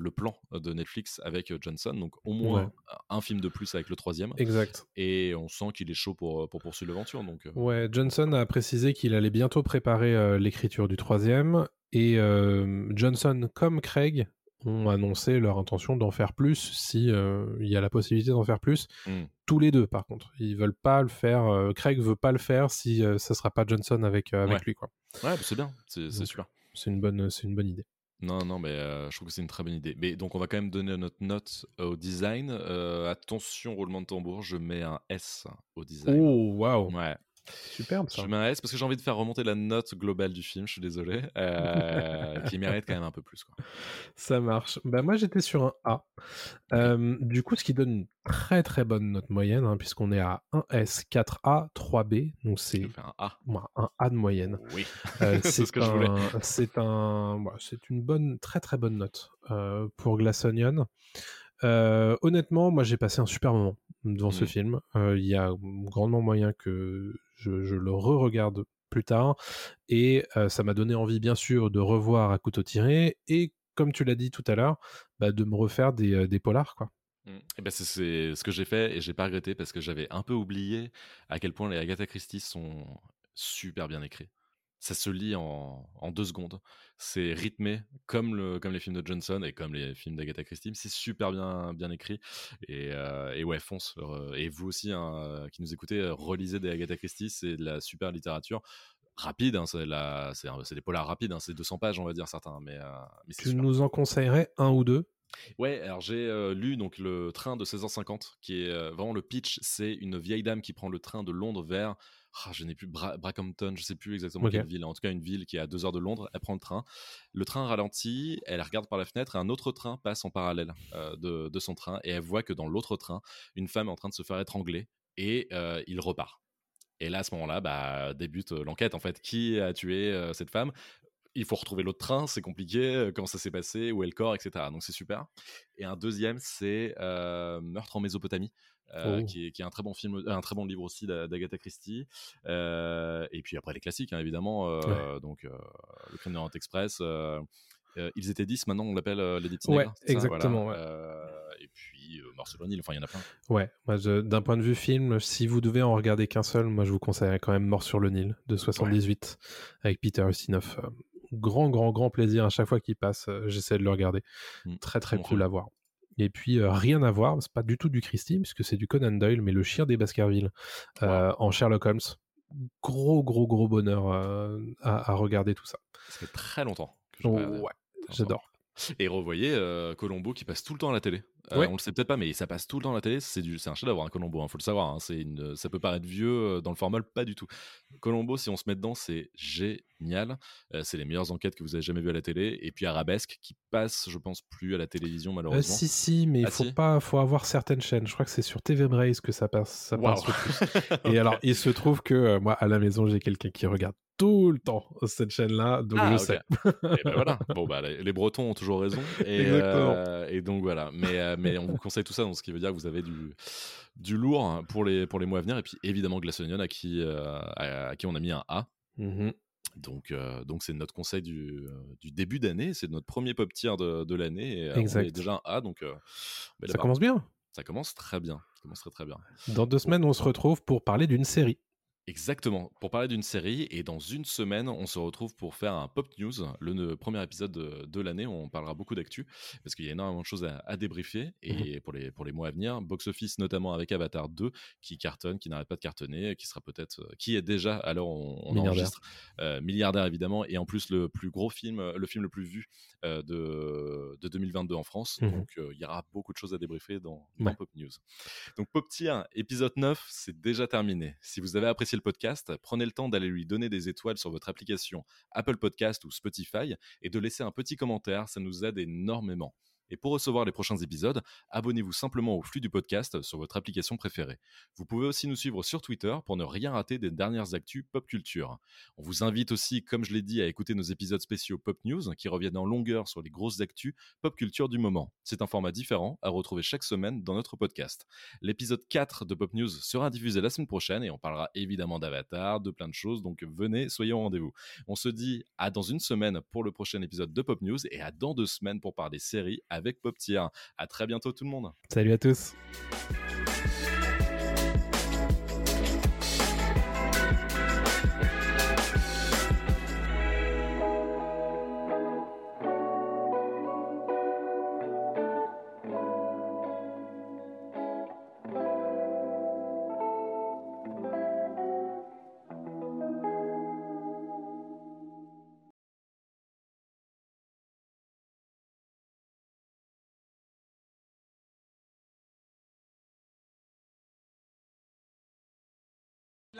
le plan de Netflix avec Johnson. Donc au moins Ouais. un film de plus avec le troisième. Exact. Et on sent qu'il est chaud pour, pour poursuivre l'aventure. Donc Ouais, Johnson a précisé qu'il allait bientôt préparer l'écriture du troisième. Et euh, Johnson comme Craig ont annoncé leur intention d'en faire plus si euh, il y a la possibilité d'en faire plus. Mm. Tous les deux, par contre. Ils veulent pas le faire. euh, Craig veut pas le faire si euh, ça sera pas Johnson avec, euh, avec Ouais. lui. quoi. Ouais, bah, c'est bien, c'est super. C'est une bonne, c'est une bonne idée. Non, non, mais euh, je trouve que c'est une très bonne idée. Mais donc, on va quand même donner notre note au design. Attention, roulement de tambour, je mets un S au design. Oh, waouh, Ouais, superbe ça. je mets un S parce que j'ai envie de faire remonter la note globale du film, je suis désolé, euh, (laughs) qui mérite quand même un peu plus. Quoi. Ça marche. Bah, moi, j'étais sur un A. Euh, du coup, ce qui donne une très très bonne note moyenne, hein, puisqu'on est à 1S, 4A, 3B. Donc, c'est un A. un A de moyenne. Oui, Euh, (laughs) c'est ce que je voulais. C'est un, c'est une bonne, très très bonne note pour Glass Onion. Euh, honnêtement, moi j'ai passé un super moment devant ce Mhm. film. Euh, Il y a grandement moyen que je, le re-regarde plus tard, et euh, ça m'a donné envie, bien sûr, de revoir à couteau tiré, et comme tu l'as dit tout à l'heure, bah, de me refaire des, euh, polars, quoi. Mm. Eh ben c'est ce que j'ai fait et j'ai pas regretté parce que j'avais un peu oublié à quel point les Agatha Christie sont super bien écrits. Ça se lit en, en deux secondes. C'est rythmé comme, le, comme les films de Johnson et comme les films d'Agatha Christie. C'est super bien, bien écrit. Et, euh, et ouais, fonce. Euh, Et vous aussi, hein, qui nous écoutez, euh, relisez des Agatha Christie. C'est de la super littérature. Rapide, hein, c'est des polars rapides. hein, c'est 200 pages, on va dire certains. Mais, euh, Tu super. nous en conseillerais un ou deux? Ouais, alors j'ai euh, lu donc le train de 16h50, qui est euh, vraiment le pitch. C'est une vieille dame qui prend le train de Londres vers, ah, je n'ai plus Bra- Brackhampton, je sais plus exactement quelle ville. En tout cas, une ville qui est à deux heures de Londres. Elle prend le train. Le train ralentit. Elle regarde par la fenêtre et un autre train passe en parallèle euh, de, de son train et elle voit que dans l'autre train, une femme est en train de se faire étrangler et il repart. Et là, à ce moment-là, bah, débute l'enquête. En fait, qui a tué euh, cette femme? Il faut retrouver l'autre train, c'est compliqué, euh, comment ça s'est passé, où est le corps, etc. Donc c'est super. Et un deuxième, c'est euh, Meurtre en Mésopotamie, euh, Oh. qui, est, qui est un très bon film, un très bon livre aussi d'A- d'Agatha Christie. Euh, et puis après les classiques, hein, évidemment. Donc Le Crime de l'Orient Express. ils étaient 10, maintenant on l'appelle les 10 petits Ouais, exactement, voilà. ouais. Et puis Mort sur le Nil, enfin il y en a plein. Ouais, d'un point de vue film, si vous devez en regarder qu'un seul, moi je vous conseillerais quand même Mort sur le Nil de 78 avec Peter Ustinov. Grand, grand, grand plaisir à chaque fois qu'il passe. euh, J'essaie de le regarder. Mm, Très, très cool à voir. Et puis, euh, rien à voir, c'est pas du tout du Christie, puisque c'est du Conan Doyle, mais le chien des Baskerville euh, en Sherlock Holmes. Gros, gros, gros bonheur à, à regarder tout ça. Ça fait très longtemps que je Oh, ouais, j'adore. (laughs) Et revoyez euh, Colombo qui passe tout le temps à la télé. Euh, Ouais. On le sait peut-être pas, mais ça passe tout le temps à la télé. C'est du, c'est un chef-d'œuvre, un Colombo. hein, faut le savoir. hein, c'est une, ça peut paraître vieux euh, dans le format, pas du tout. Colombo, si on se met dedans, c'est génial. Euh, c'est les meilleures enquêtes que vous avez jamais vues à la télé. Et puis Arabesque qui passe, je pense, plus à la télévision malheureusement. si, si, mais il Ah, faut si? pas, faut avoir certaines chaînes. Je crois que c'est sur TV Braze que ça passe, ça Waouh. passe le plus. (laughs) Et alors, il se trouve que moi, à la maison, j'ai quelqu'un qui regarde tout le temps cette chaîne-là, donc Ah, je sais. Et ben voilà. (laughs) Bon bah les, les Bretons ont toujours raison. Et, Exactement. euh, et donc voilà. Mais euh, mais on vous conseille tout ça, donc ce qui veut dire que vous avez du du lourd pour les pour les mois à venir. Et puis évidemment Glass Onion à qui euh, à, à qui on a mis un A. Mhm. Donc, donc c'est notre conseil du, du début d'année, c'est notre premier pop tier de, de l'année. Et on Exact. est déjà un A, donc Ça commence bien. ça commence très bien. Ça commence très très bien. Dans deux semaines, on se retrouve pour parler d'une série. Exactement. Pour parler d'une série, et dans une semaine, on se retrouve pour faire un Pop News, le premier épisode de, de l'année. On parlera beaucoup d'actu, parce qu'il y a énormément de choses à, à débriefer. Et pour, les, pour les mois à venir, Box Office notamment avec Avatar 2, qui cartonne, qui n'arrête pas de cartonner, qui sera peut-être, euh, qui est déjà, alors on, on Milliardaire. enregistre, euh, milliardaire évidemment, et en plus le plus gros film, euh, le film le plus vu euh, de, de 2022 en France. Mhm. Donc euh, il y aura beaucoup de choses à débriefer dans, dans Ouais. Pop News. Donc Pop Tier, épisode 9, c'est déjà terminé. Si vous avez apprécié le podcast, prenez le temps d'aller lui donner des étoiles sur votre application Apple Podcast ou Spotify et de laisser un petit commentaire, ça nous aide énormément. Et pour recevoir les prochains épisodes, abonnez-vous simplement au flux du podcast sur votre application préférée. Vous pouvez aussi nous suivre sur Twitter pour ne rien rater des dernières actus pop culture. On vous invite aussi, comme je l'ai dit, à écouter nos épisodes spéciaux Pop News qui reviennent en longueur sur les grosses actus pop culture du moment. C'est un format différent à retrouver chaque semaine dans notre podcast. L'épisode 4 de Pop News sera diffusé la semaine prochaine et on parlera évidemment d'Avatar, de plein de choses, donc venez, soyez au rendez-vous. On se dit à dans une semaine pour le prochain épisode de Pop News et à dans deux semaines pour parler séries avec Pop Tier. À très bientôt tout le monde. Salut à tous.